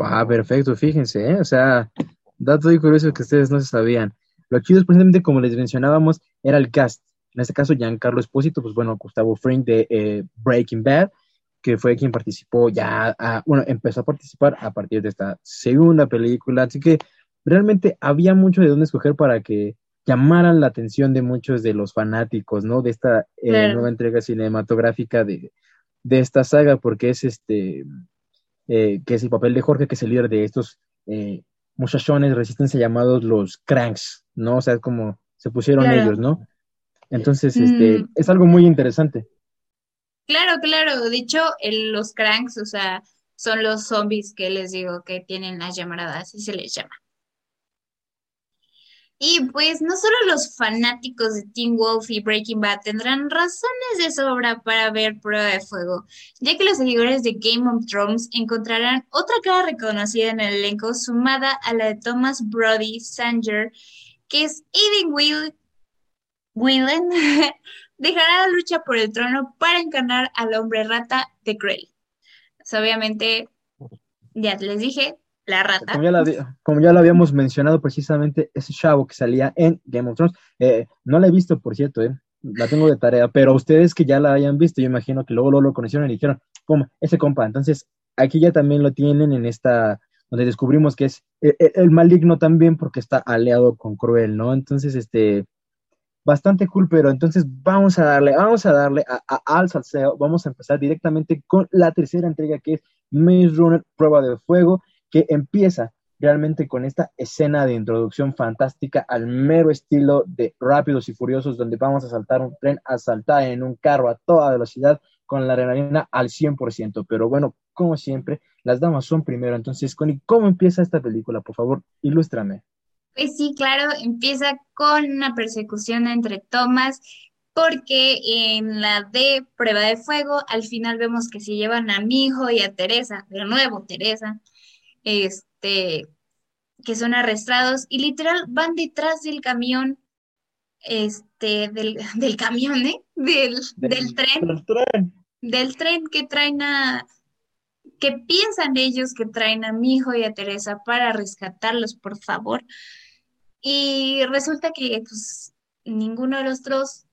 Va, perfecto, fíjense, ¿eh? o sea, dato muy curioso que ustedes no se sabían. Lo chido es precisamente como les mencionábamos, era el cast. En este caso, Giancarlo Espósito, pues bueno, Gustavo Fring de eh, Breaking Bad, que fue quien participó ya, bueno, empezó a participar a partir de esta segunda película, así que realmente había mucho de dónde escoger para que llamaran la atención de muchos de los fanáticos, ¿no? De esta eh, nueva entrega cinematográfica de, esta saga, porque es este, eh, que es el papel de Jorge, que es el líder de estos eh, muchachones resistencia llamados los cranks, ¿no? O sea, es como se pusieron ellos, ¿no? Entonces, este, mm. es algo muy interesante. Claro, claro. De hecho, los cranks, o sea, son los zombies que les digo que tienen las llamaradas, así se les llama. Y pues no solo los fanáticos de Teen Wolf y Breaking Bad tendrán razones de sobra para ver Prueba de Fuego, ya que los seguidores de Game of Thrones encontrarán otra cara reconocida en el elenco sumada a la de Thomas Brody Sanger, que es Aiden Will Whelan, dejará la lucha por el trono para encarnar al hombre rata de Grey. obviamente, ya les dije, la rata. Como ya, lo habíamos mencionado precisamente, ese chavo que salía en Game of Thrones, eh, no la he visto, por cierto, eh, la tengo de tarea, pero ustedes que ya la hayan visto, yo imagino que luego, lo conocieron y dijeron, ¿cómo? Ese compa. Entonces, aquí ya también lo tienen en esta, donde descubrimos que es el, eh, el maligno también porque está aliado con Cruel, ¿no? Entonces, este, bastante cool, pero entonces vamos a darle, vamos a darle al salseo, vamos a empezar directamente con la tercera entrega que es Maze Runner Prueba de Fuego, que empieza realmente con esta escena de introducción fantástica al mero estilo de Rápidos y Furiosos, donde vamos a saltar un tren, a saltar en un carro a toda velocidad con la adrenalina al 100%. Pero bueno, como siempre, las damas son primero. Entonces, Connie, ¿cómo empieza esta película? Por favor, ilústrame. Pues sí, claro, empieza con una persecución entre Thomas, porque en la de prueba de fuego, al final vemos que se llevan a mi hijo y a Teresa, de nuevo Teresa, este, que son arrestados y literal van detrás del camión, este, del, del camión, ¿eh? Del, del, tren, del tren. Del tren que traen a, que piensan ellos que traen a mi hijo y a Teresa para rescatarlos, por favor. Y resulta que pues, ninguno de los dos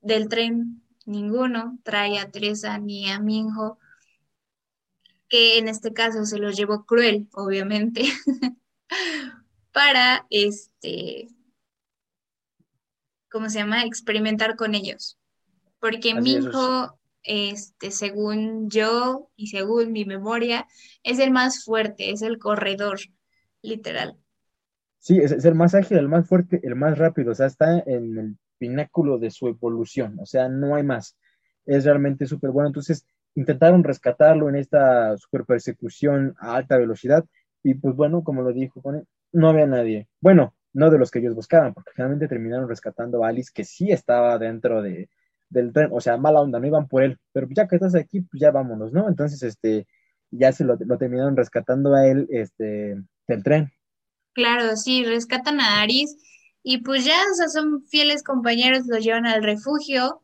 del tren, ninguno trae a Teresa ni a Minjo, que en este caso se los llevó cruel, obviamente. para, este, ¿cómo se llama? Experimentar con ellos. Porque Minho, este, según yo y según mi memoria, es el más fuerte, es el corredor, literal. Sí, es, el más ágil, el más fuerte, el más rápido, o sea, está en el pináculo de su evolución, o sea, no hay más. Es realmente súper bueno. Entonces, intentaron rescatarlo en esta super persecución a alta velocidad y pues bueno, como lo dijo, no había nadie. Bueno, no de los que ellos buscaban, porque finalmente terminaron rescatando a Alice, que sí estaba dentro de, del tren, o sea, mala onda, no iban por él, pero ya que estás aquí, pues ya vámonos, ¿no? Entonces, este, ya se lo, terminaron rescatando a él, este, del tren. Claro, sí, rescatan a Aris y pues ya, son fieles compañeros, los llevan al refugio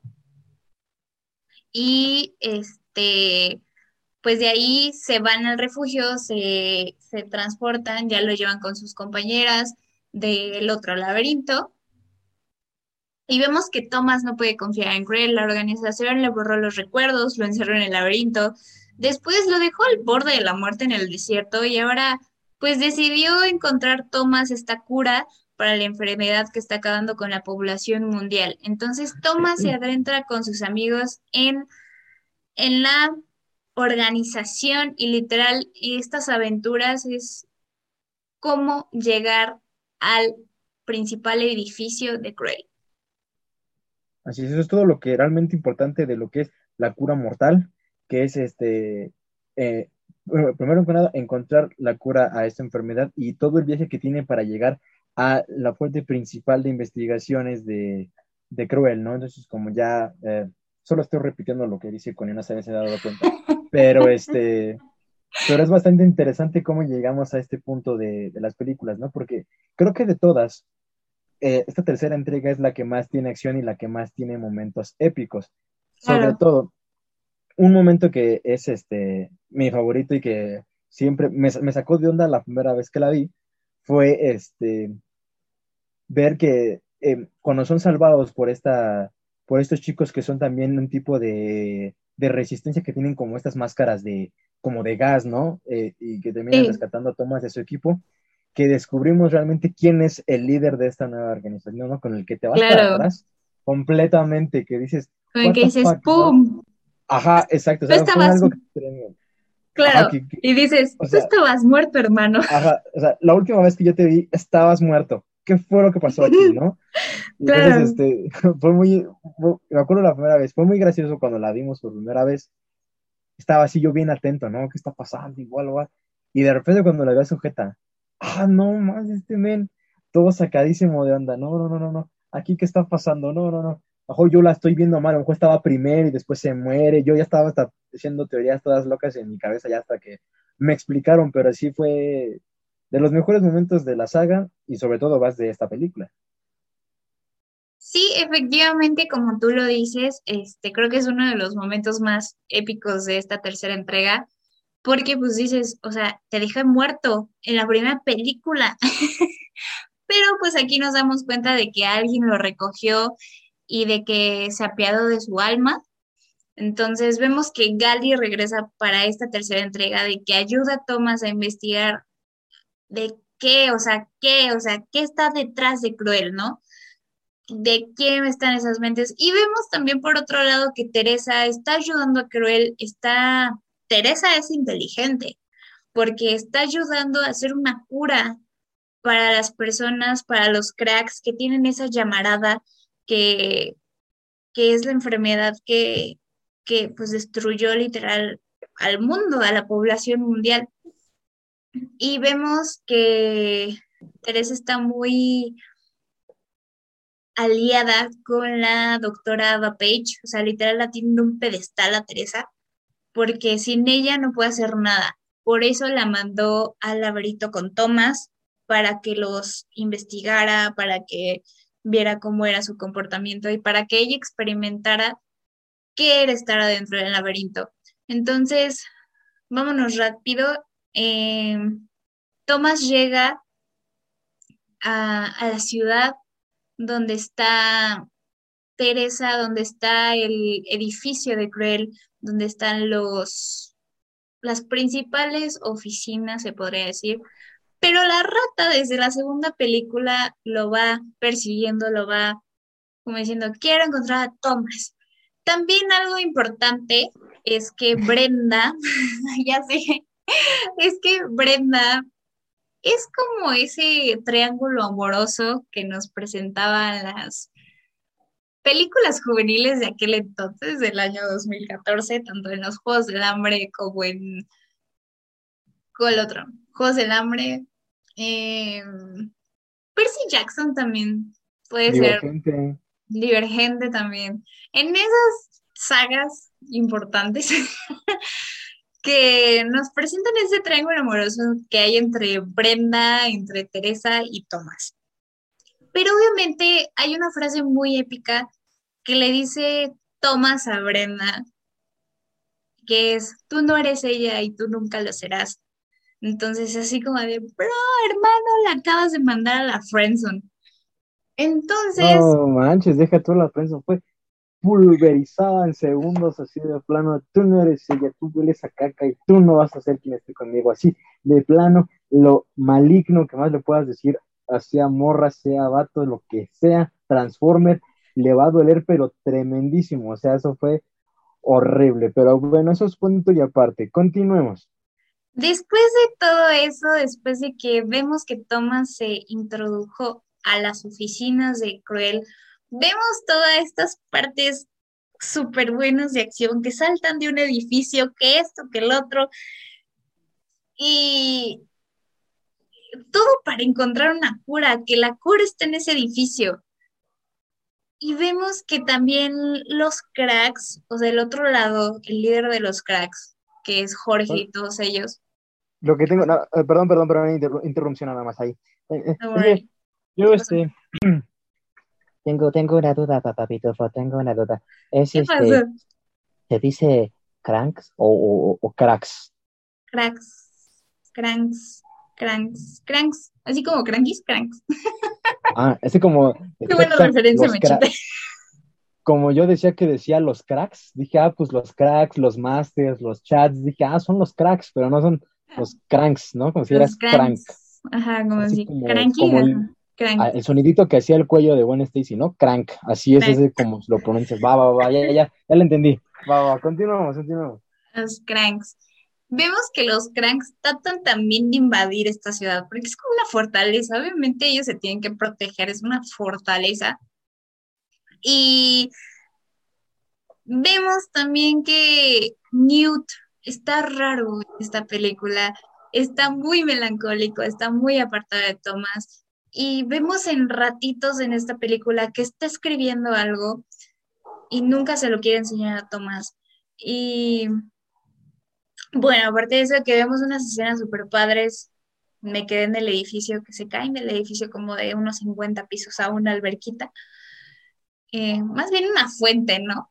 y este, pues de ahí se van al refugio, se, se transportan, ya lo llevan con sus compañeras del otro laberinto y vemos que Thomas no puede confiar en Grell, la organización le borró los recuerdos, lo encerró en el laberinto, después lo dejó al borde de la muerte en el desierto y ahora pues decidió encontrar Thomas esta cura para la enfermedad que está acabando con la población mundial. Entonces Thomas se adentra con sus amigos en, en la organización y literal estas aventuras es cómo llegar al principal edificio de Cruel. Así es, eso es todo lo que realmente importante de lo que es la cura mortal, que es este, eh, primero que nada, encontrar la cura a esta enfermedad y todo el viaje que tiene para llegar a la fuente principal de investigaciones de, de Cruel, ¿no? Entonces, como ya, eh, solo estoy repitiendo lo que dice Connie, no se había dado cuenta, pero este, pero es bastante interesante cómo llegamos a este punto de, de las películas, ¿no? Porque creo que de todas, eh, esta tercera entrega es la que más tiene acción y la que más tiene momentos épicos. Sobre todo, un momento que es este mi favorito y que siempre me, sacó de onda la primera vez que la vi fue este ver que eh, cuando son salvados por esta por estos chicos que son también un tipo de, resistencia que tienen como estas máscaras de como de gas, ¿no? Eh, y que terminan rescatando a Thomas de su equipo que descubrimos realmente quién es el líder de esta nueva organización, ¿no? Con el que te vas para atrás completamente, que dices... Con el que dices, ¡pum! Ajá, exacto. O estabas... Claro, y dices, tú estabas muerto, hermano. Ajá, o sea, la última vez que yo te vi, estabas muerto. ¿Qué fue lo que pasó aquí, no? claro. este, fue muy, me acuerdo la primera vez, fue muy gracioso cuando la vimos por primera vez. Estaba así yo bien atento, ¿no? ¿Qué está pasando? Igual, igual. Y de repente cuando la veo sujeta, ah, no más, este men, todo sacadísimo de onda, no, no, no, no, no, aquí qué está pasando, no, no, no, mejor yo la estoy viendo mal, a lo mejor estaba primero y después se muere, yo ya estaba hasta haciendo teorías todas locas en mi cabeza ya hasta que me explicaron, pero sí fue de los mejores momentos de la saga y sobre todo vas de esta película. Sí, efectivamente, como tú lo dices, este, creo que es uno de los momentos más épicos de esta tercera entrega porque pues dices, o sea, te deja muerto en la primera película. Pero pues aquí nos damos cuenta de que alguien lo recogió y de que se apiadó de su alma. Entonces vemos que Gali regresa para esta tercera entrega, de que ayuda a Thomas a investigar de qué, o sea, qué, o sea, qué está detrás de Cruel, ¿no? De quién están esas mentes. Y vemos también por otro lado que Teresa está ayudando a Cruel, está Teresa es inteligente porque está ayudando a hacer una cura para las personas, para los cracks que tienen esa llamarada que, que es la enfermedad que, que pues destruyó literal al mundo, a la población mundial. Y vemos que Teresa está muy aliada con la doctora Page, o sea, literal la tiene un pedestal a Teresa porque sin ella no puede hacer nada. Por eso la mandó al laberinto con Thomas para que los investigara, para que viera cómo era su comportamiento y para que ella experimentara qué era estar adentro del laberinto. Entonces, vámonos rápido. Em, Thomas llega a, a, la ciudad donde está Teresa, donde está el edificio de Cruel, donde están los las principales oficinas, se podría decir, Pero la rata desde la segunda película lo va persiguiendo, lo va como diciendo, quiero encontrar a Thomas. También algo importante es que Brenda, ya sé, es que Brenda es como ese triángulo amoroso que nos presentaban las películas juveniles de aquel entonces, del año 2014, tanto en los Juegos del Hambre como en... ¿Cuál el otro? Juegos del Hambre. Eh, Percy Jackson también puede Divergente. ser divergente también. En esas sagas importantes que nos presentan ese triángulo amoroso que hay entre Brenda, entre Teresa y Tomás. Pero obviamente hay una frase muy épica que le dice Tomás a Brenda, que es, tú no eres ella y tú nunca lo serás. Entonces, así como de, bro, hermano, la acabas de mandar a la friendzone. Entonces, No manches, deja tú la prensa, fue pulverizada en segundos, así de plano, tú no eres ella, tú hueles a caca y tú no vas a ser quien esté conmigo, así de plano, lo maligno que más le puedas decir, sea morra, sea vato, lo que sea, Transformer, le va a doler, pero tremendísimo, o sea, eso fue horrible, pero bueno, eso es punto y aparte, continuemos. después de todo eso, después de que vemos que Thomas se introdujo a las oficinas de Cruel, vemos todas estas partes súper buenas de acción que saltan de un edificio, que esto, que el otro, y todo para encontrar una cura, que la cura está en ese edificio. Y vemos que también los cracks, o del otro lado, el líder de los cracks, que es Jorge y todos ellos. Lo que tengo, no, eh, perdón, perdón, perdón, interru- interrupción nada más ahí. Eh, eh, yo este, tengo, tengo una duda, papá Pitufo, tengo una duda. Es ¿Qué este, pasó? ¿se dice cranks o, o, o cracks? Cracks, cranks, cranks, cranks, así como crankies, cranks. Ah, ese como, Qué buena referencia, me como yo decía que decía los cracks, dije, ah, pues los cracks, los masters, los chats, dije, ah, son los cracks, pero no son los cranks, ¿no? Como si eras crank. cranks. Ajá, como Así así, como- cranky, como el- crank. Ah, el sonidito que hacía el cuello de Gwen Stacy, ¿no? Crank, así es Crank. ese como lo pronuncias, va, va, va, ya, ya, ya, ya lo entendí. Va, va, continuamos, continuamos. Los cranks. Vemos que los cranks tratan también de invadir esta ciudad, porque es como una fortaleza. Obviamente ellos se tienen que proteger, es una fortaleza. Y vemos también que Newt está raro en esta película, está muy melancólico, está muy apartado de Thomas. Y vemos en ratitos en esta película que está escribiendo algo y nunca se lo quiere enseñar a Thomas. Y bueno, aparte de eso, que vemos unas escenas súper padres, me quedé en el edificio, que se caen del edificio como de unos 50 pisos a una alberquita. Eh, más bien una fuente, ¿no?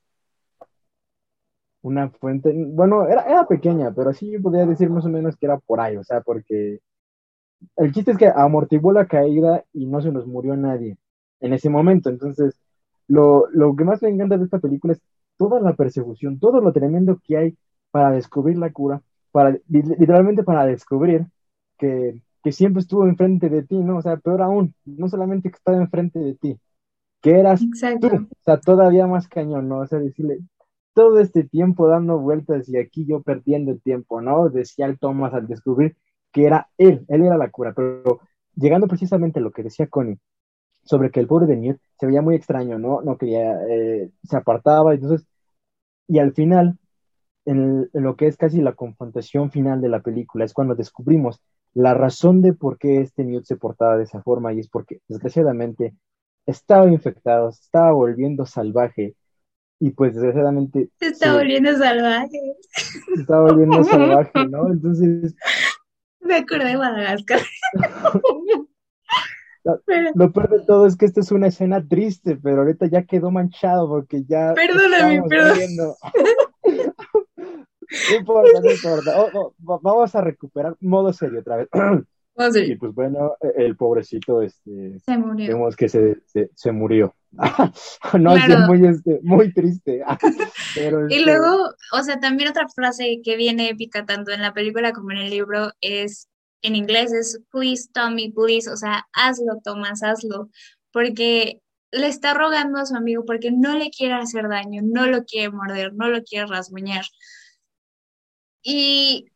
Una fuente, bueno, era, era pequeña, pero sí podría decir más o menos que era por ahí, o sea, porque el chiste es que amortiguó la caída y no se nos murió nadie en ese momento. Entonces, lo, lo que más me encanta de esta película es toda la persecución, todo lo tremendo que hay para descubrir la cura, para li- literalmente para descubrir que, que siempre estuvo enfrente de ti, ¿no? O sea, peor aún, no solamente que estaba enfrente de ti, que eras Exacto. tú, o sea, todavía más cañón, ¿no? O sea, decirle, todo este tiempo dando vueltas y aquí yo perdiendo el tiempo, ¿no? Decía el Thomas al descubrir que era él, él era la cura, pero llegando precisamente a lo que decía Connie, sobre que el pobre de Newt se veía muy extraño, ¿no? No quería, eh, se apartaba, entonces, y al final, en, en lo que es casi la confrontación final de la película, es cuando descubrimos la razón de por qué este Newt se portaba de esa forma, y es porque, desgraciadamente, estaba infectado, estaba volviendo salvaje, y pues desgraciadamente Se está se- volviendo salvaje. se estaba volviendo salvaje, ¿no? Entonces, Me acordé de Madagascar. Pero- lo peor de todo es que esta es una escena triste, pero ahorita ya quedó manchado porque ya Perdóname, perdón. No importa, no importa. Oh, oh, va- vamos a recuperar modo serio otra vez. Oh, sí, Y pues bueno, el pobrecito, este, se murió. vemos que se, se, se murió. No, Claro. muy, este, muy triste. Pero, Y este, luego, o sea, también otra frase que viene épica tanto en la película como en el libro es en inglés es please Tommy, please, o sea, hazlo Tomás, hazlo, porque le está rogando a su amigo porque no le quiere hacer daño, no lo quiere morder, no lo quiere rasguñar. Y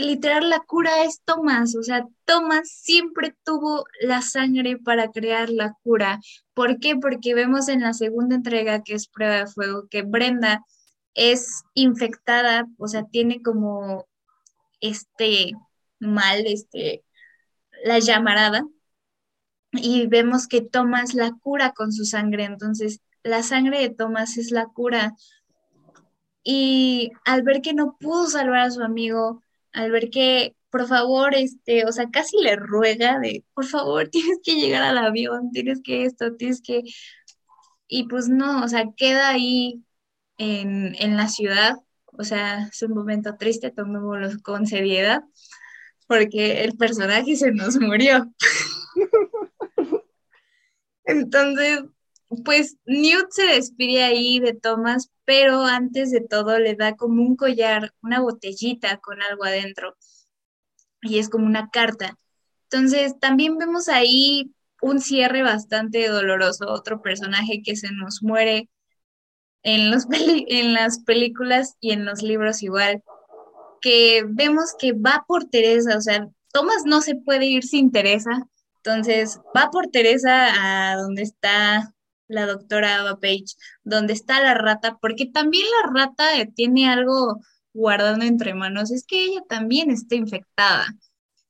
literal la cura es Tomás, o sea, Tomás siempre tuvo la sangre para crear la cura. ¿Por qué? Porque vemos en la segunda entrega, que es Prueba de Fuego, que Brenda es infectada, o sea, tiene como este mal, este, la llamarada, y vemos que Tomás la cura con su sangre, entonces la sangre de Tomás es la cura. Y al ver que no pudo salvar a su amigo, al ver que, por favor, este, o sea, casi le ruega de, por favor, tienes que llegar al avión, tienes que esto, tienes que... Y pues no, o sea, queda ahí en, en la ciudad, o sea, es un momento triste, tomémoslo con seriedad, porque el personaje se nos murió. Entonces, pues Newt se despide ahí de Thomas, pero antes de todo le da como un collar, una botellita con algo adentro. Y es como una carta. Entonces, también vemos ahí un cierre bastante doloroso, otro personaje que se nos muere en, los en las películas y en los libros igual, que vemos que va por Teresa, o sea, Thomas no se puede ir sin Teresa, entonces va por Teresa a donde está la doctora Ava Page, donde está la rata, porque también la rata tiene algo guardando entre manos, es que ella también está infectada.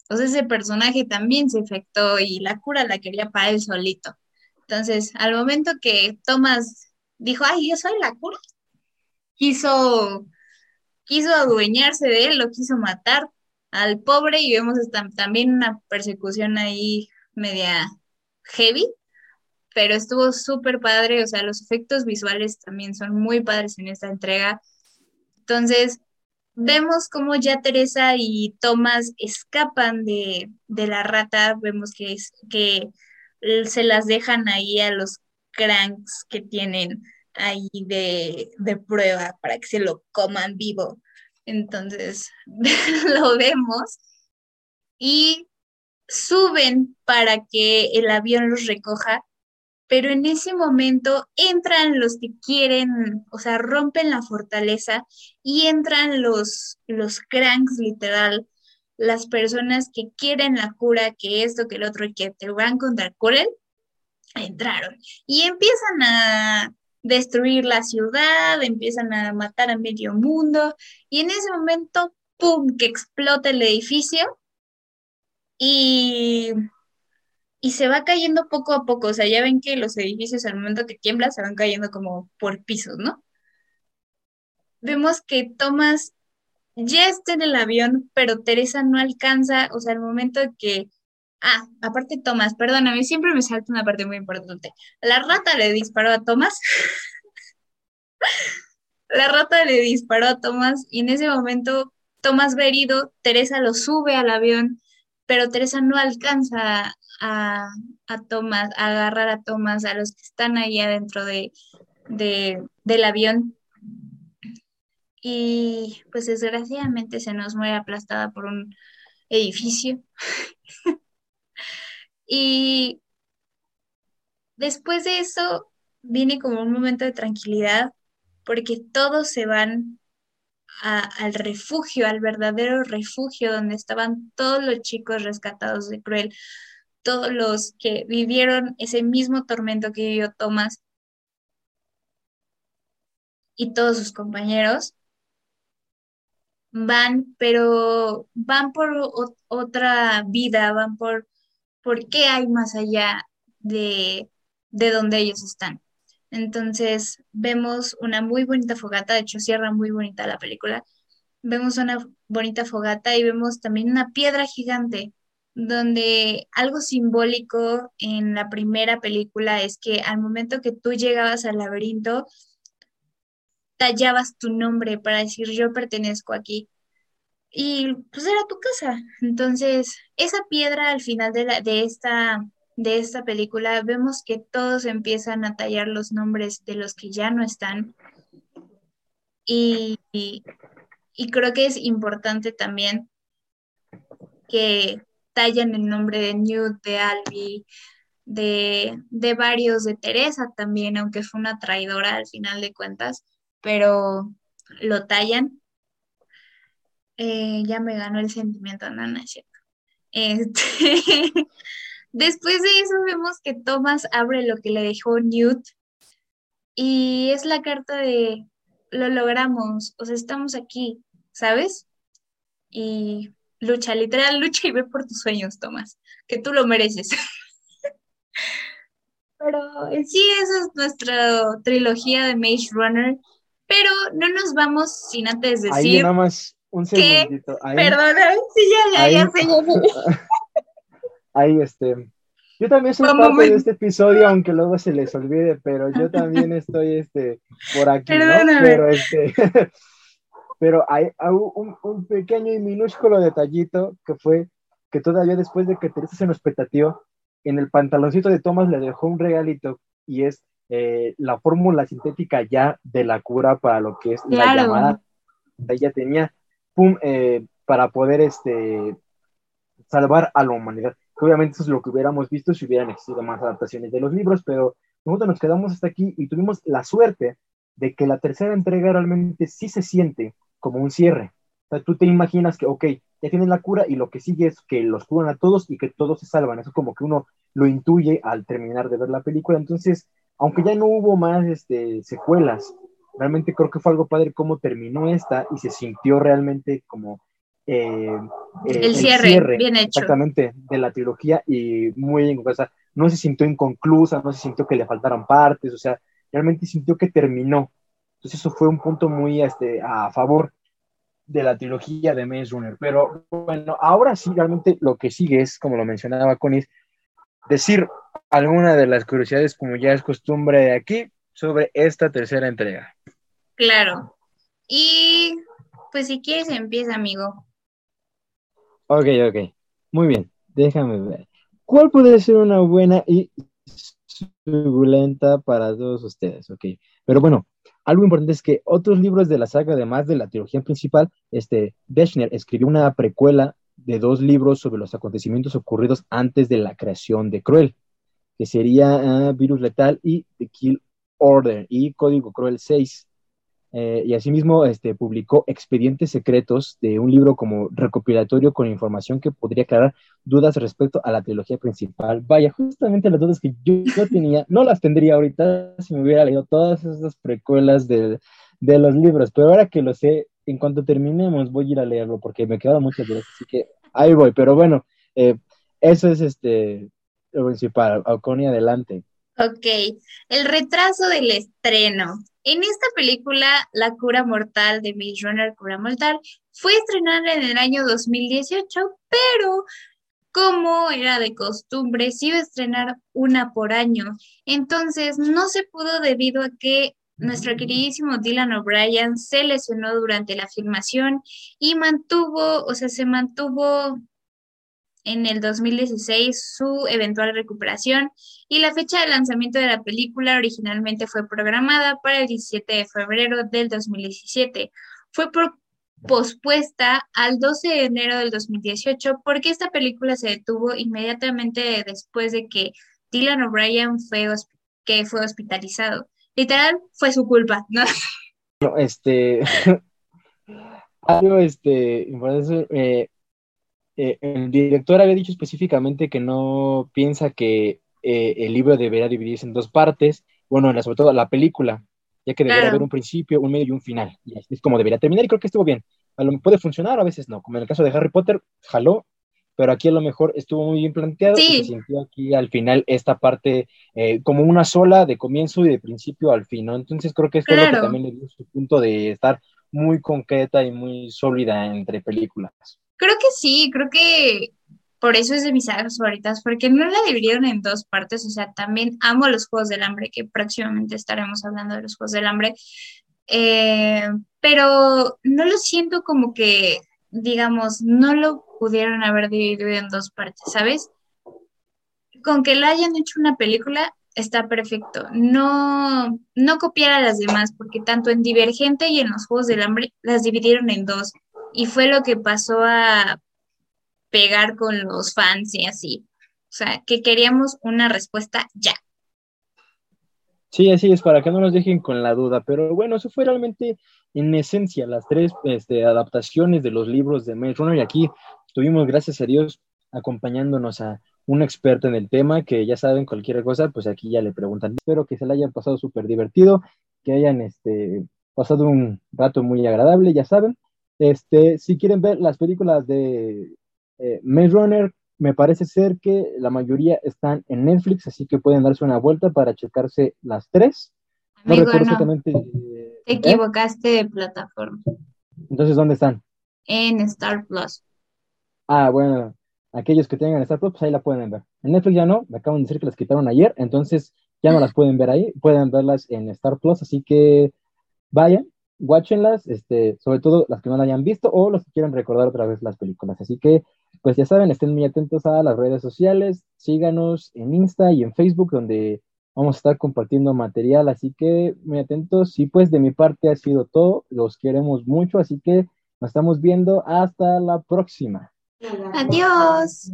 Entonces ese personaje también se infectó y la cura la quería para él solito. Entonces, al momento que Thomas dijo, ay, yo soy la cura, quiso, quiso adueñarse de él, lo quiso matar al pobre y vemos también una persecución ahí media heavy, pero estuvo súper padre, o sea, los efectos visuales también son muy padres en esta entrega. Entonces, vemos cómo ya Teresa y Tomás escapan de, la rata, vemos que, es, que se las dejan ahí a los cranks que tienen ahí de, de prueba para que se lo coman vivo. Entonces, lo vemos y suben para que el avión los recoja, pero en ese momento entran los que quieren, o sea, rompen la fortaleza y entran los, los cranks literal, las personas que quieren la cura, que esto, que el otro, que te van contra Corel, entraron y empiezan a destruir la ciudad, empiezan a matar a medio mundo y en ese momento, ¡pum!, que explota el edificio y, y se va cayendo poco a poco. O sea, ya ven que los edificios al momento que tiembla se van cayendo como por pisos, ¿no? Vemos que Thomas ya está en el avión, pero Teresa no alcanza, o sea, al momento que... Ah, aparte Thomas, perdóname, siempre me salta una parte muy importante. La rata le disparó a Thomas. La rata le disparó a Thomas y en ese momento Thomas va herido, Teresa lo sube al avión pero Teresa no alcanza a, a a agarrar a Tomás, a los que están ahí adentro de, del avión. Y pues desgraciadamente se nos muere aplastada por un edificio. y después de eso viene como un momento de tranquilidad porque todos se van al refugio, al verdadero refugio donde estaban todos los chicos rescatados de Cruel, todos los que vivieron ese mismo tormento que vivió Tomás y todos sus compañeros van, pero van por otra vida, van por, por qué hay más allá de, de donde ellos están. Entonces vemos una muy bonita fogata, de hecho cierra muy bonita la película. Vemos una bonita fogata y vemos también una piedra gigante, donde algo simbólico en la primera película es que al momento que tú llegabas al laberinto, tallabas tu nombre para decir yo pertenezco aquí. Y pues era tu casa. Entonces, esa piedra al final de, la, de esta de esta película vemos que todos empiezan a tallar los nombres de los que ya no están. Y, y, creo que es importante también que tallan el nombre de Newt, de Albi, de, de varios, de Teresa también, aunque fue una traidora al final de cuentas, pero lo tallan. Eh, ya me ganó el sentimiento, no, no cierto. Este, después de eso vemos que Thomas abre lo que le dejó Newt y es la carta de lo logramos, o sea, estamos aquí, ¿sabes? Y lucha, literal, lucha y ve por tus sueños, Thomas, que tú lo mereces. Pero en sí, esa es nuestra trilogía de Mage Runner. Pero no nos vamos sin antes decir. Ahí nada más un segundito. Ahí, perdona, sí, ya, ya, ya, sé, Ahí, este. Yo también soy parte de este episodio, aunque luego se les olvide, pero yo también estoy este, por aquí, ¿no? Pero, este, pero hay, un, un, pequeño y minúsculo detallito que fue que todavía después de que Teresa se nos petateó, en el pantaloncito de Thomas le dejó un regalito y es eh, la fórmula sintética ya de la cura para lo que es la llamada. Ella tenía, pum, eh, para poder este, salvar a la humanidad. Obviamente eso es lo que hubiéramos visto si hubieran existido más adaptaciones de los libros, pero nosotros nos quedamos hasta aquí y tuvimos la suerte de que la tercera entrega realmente sí se siente como un cierre. O sea, tú te imaginas que, ok, ya tienes la cura y lo que sigue es que los curan a todos y que todos se salvan. Eso como que uno lo intuye al terminar de ver la película. Entonces, aunque ya no hubo más este, secuelas, realmente creo que fue algo padre cómo terminó esta y se sintió realmente como eh, eh, el, cierre, bien hecho. Exactamente, de la trilogía y muy, o sea, no se sintió inconclusa, no se sintió que le faltaran partes, o sea, realmente sintió que terminó. Entonces eso fue un punto muy este, a favor de la trilogía de Maze Runner. Pero bueno, ahora sí, realmente lo que sigue es, como lo mencionaba Conis, decir alguna de las curiosidades, como ya es costumbre de aquí, sobre esta tercera entrega. Claro. Y pues si quieres empieza, amigo. Ok, ok. Muy bien. Déjame ver. ¿Cuál puede ser una buena y suculenta para todos ustedes? Ok. Pero bueno, algo importante es que otros libros de la saga, además de la trilogía principal, este, Deschner escribió una precuela de dos libros sobre los acontecimientos ocurridos antes de la creación de Cruel, que sería ah, Virus Letal y The Kill Order y Código Cruel 6. Eh, y asimismo este, publicó Expedientes Secretos de un libro como recopilatorio con información que podría aclarar dudas respecto a la trilogía principal. Vaya, justamente las dudas que yo, tenía, no las tendría ahorita si me hubiera leído todas esas precuelas de, de, los libros, pero ahora que lo sé, en cuanto terminemos voy a ir a leerlo porque me quedan muchas dudas, así que ahí voy, pero bueno, eh, eso es este, lo principal. Alconi, adelante. Ok, el retraso del estreno. En esta película, La cura mortal de Maze Runner, Cura Mortal, fue estrenada en el año 2018, pero como era de costumbre, se iba a estrenar una por año. Entonces, no se pudo debido a que nuestro queridísimo Dylan O'Brien se lesionó durante la filmación y mantuvo, o sea, se mantuvo en el 2016 su eventual recuperación y la fecha de lanzamiento de la película originalmente fue programada para el 17 de febrero del 2017. Fue pospuesta al 12 de enero del 2018 porque esta película se detuvo inmediatamente después de que Dylan O'Brien fue, que fue hospitalizado. Literal, fue su culpa, ¿no? No, este... algo, este, eh, eh, el director había dicho específicamente que no piensa que eh, el libro debería dividirse en dos partes, bueno, sobre todo la película, ya que debería haber un principio, un medio y un final. Y así es como debería terminar y creo que estuvo bien. A lo puede funcionar, a veces no. Como en el caso de Harry Potter, jaló, pero aquí a lo mejor estuvo muy bien planteado y se sintió aquí al final esta parte eh, como una sola de comienzo y de principio al fin, ¿no? Entonces creo que esto es lo que también le dio su punto de estar muy concreta y muy sólida entre películas. Creo que sí, creo que por eso es de mis sagas favoritas, porque no la dividieron en dos partes, o sea, también amo los Juegos del Hambre, que próximamente estaremos hablando de los Juegos del Hambre, eh, pero no lo siento como que, digamos, no lo pudieron haber dividido en dos partes, ¿sabes? Con que la hayan hecho una película está perfecto. No, no copiar a las demás, porque tanto en Divergente y en los Juegos del Hambre las dividieron en dos y fue lo que pasó a pegar con los fans y así. O sea, que queríamos una respuesta ya. Sí, así es, para que no nos dejen con la duda. Pero bueno, eso fue realmente, en esencia, las tres este, adaptaciones de los libros de Maze Runner. Y aquí tuvimos, gracias a Dios, acompañándonos a un experto en el tema, que ya saben cualquier cosa, pues aquí ya le preguntan. Espero que se la hayan pasado súper divertido, que hayan este, pasado un rato muy agradable, ya saben. Este, si quieren ver las películas de eh, Maze Runner, me parece ser que la mayoría están en Netflix, así que pueden darse una vuelta para checarse las tres. No recuerdo exactamente. Te equivocaste de plataforma. Entonces, ¿dónde están? En Star Plus. Ah, bueno, aquellos que tengan Star Plus, pues ahí la pueden ver. En Netflix ya no, me acaban de decir que las quitaron ayer, entonces ya no las pueden ver ahí, pueden verlas en Star Plus, así que vayan, watchenlas, este, sobre todo las que no la hayan visto o los que quieran recordar otra vez las películas. Así que, pues ya saben, estén muy atentos a las redes sociales, síganos en Insta y en Facebook, donde vamos a estar compartiendo material, así que muy atentos. Y pues de mi parte ha sido todo, los queremos mucho, así que nos estamos viendo hasta la próxima. Adiós.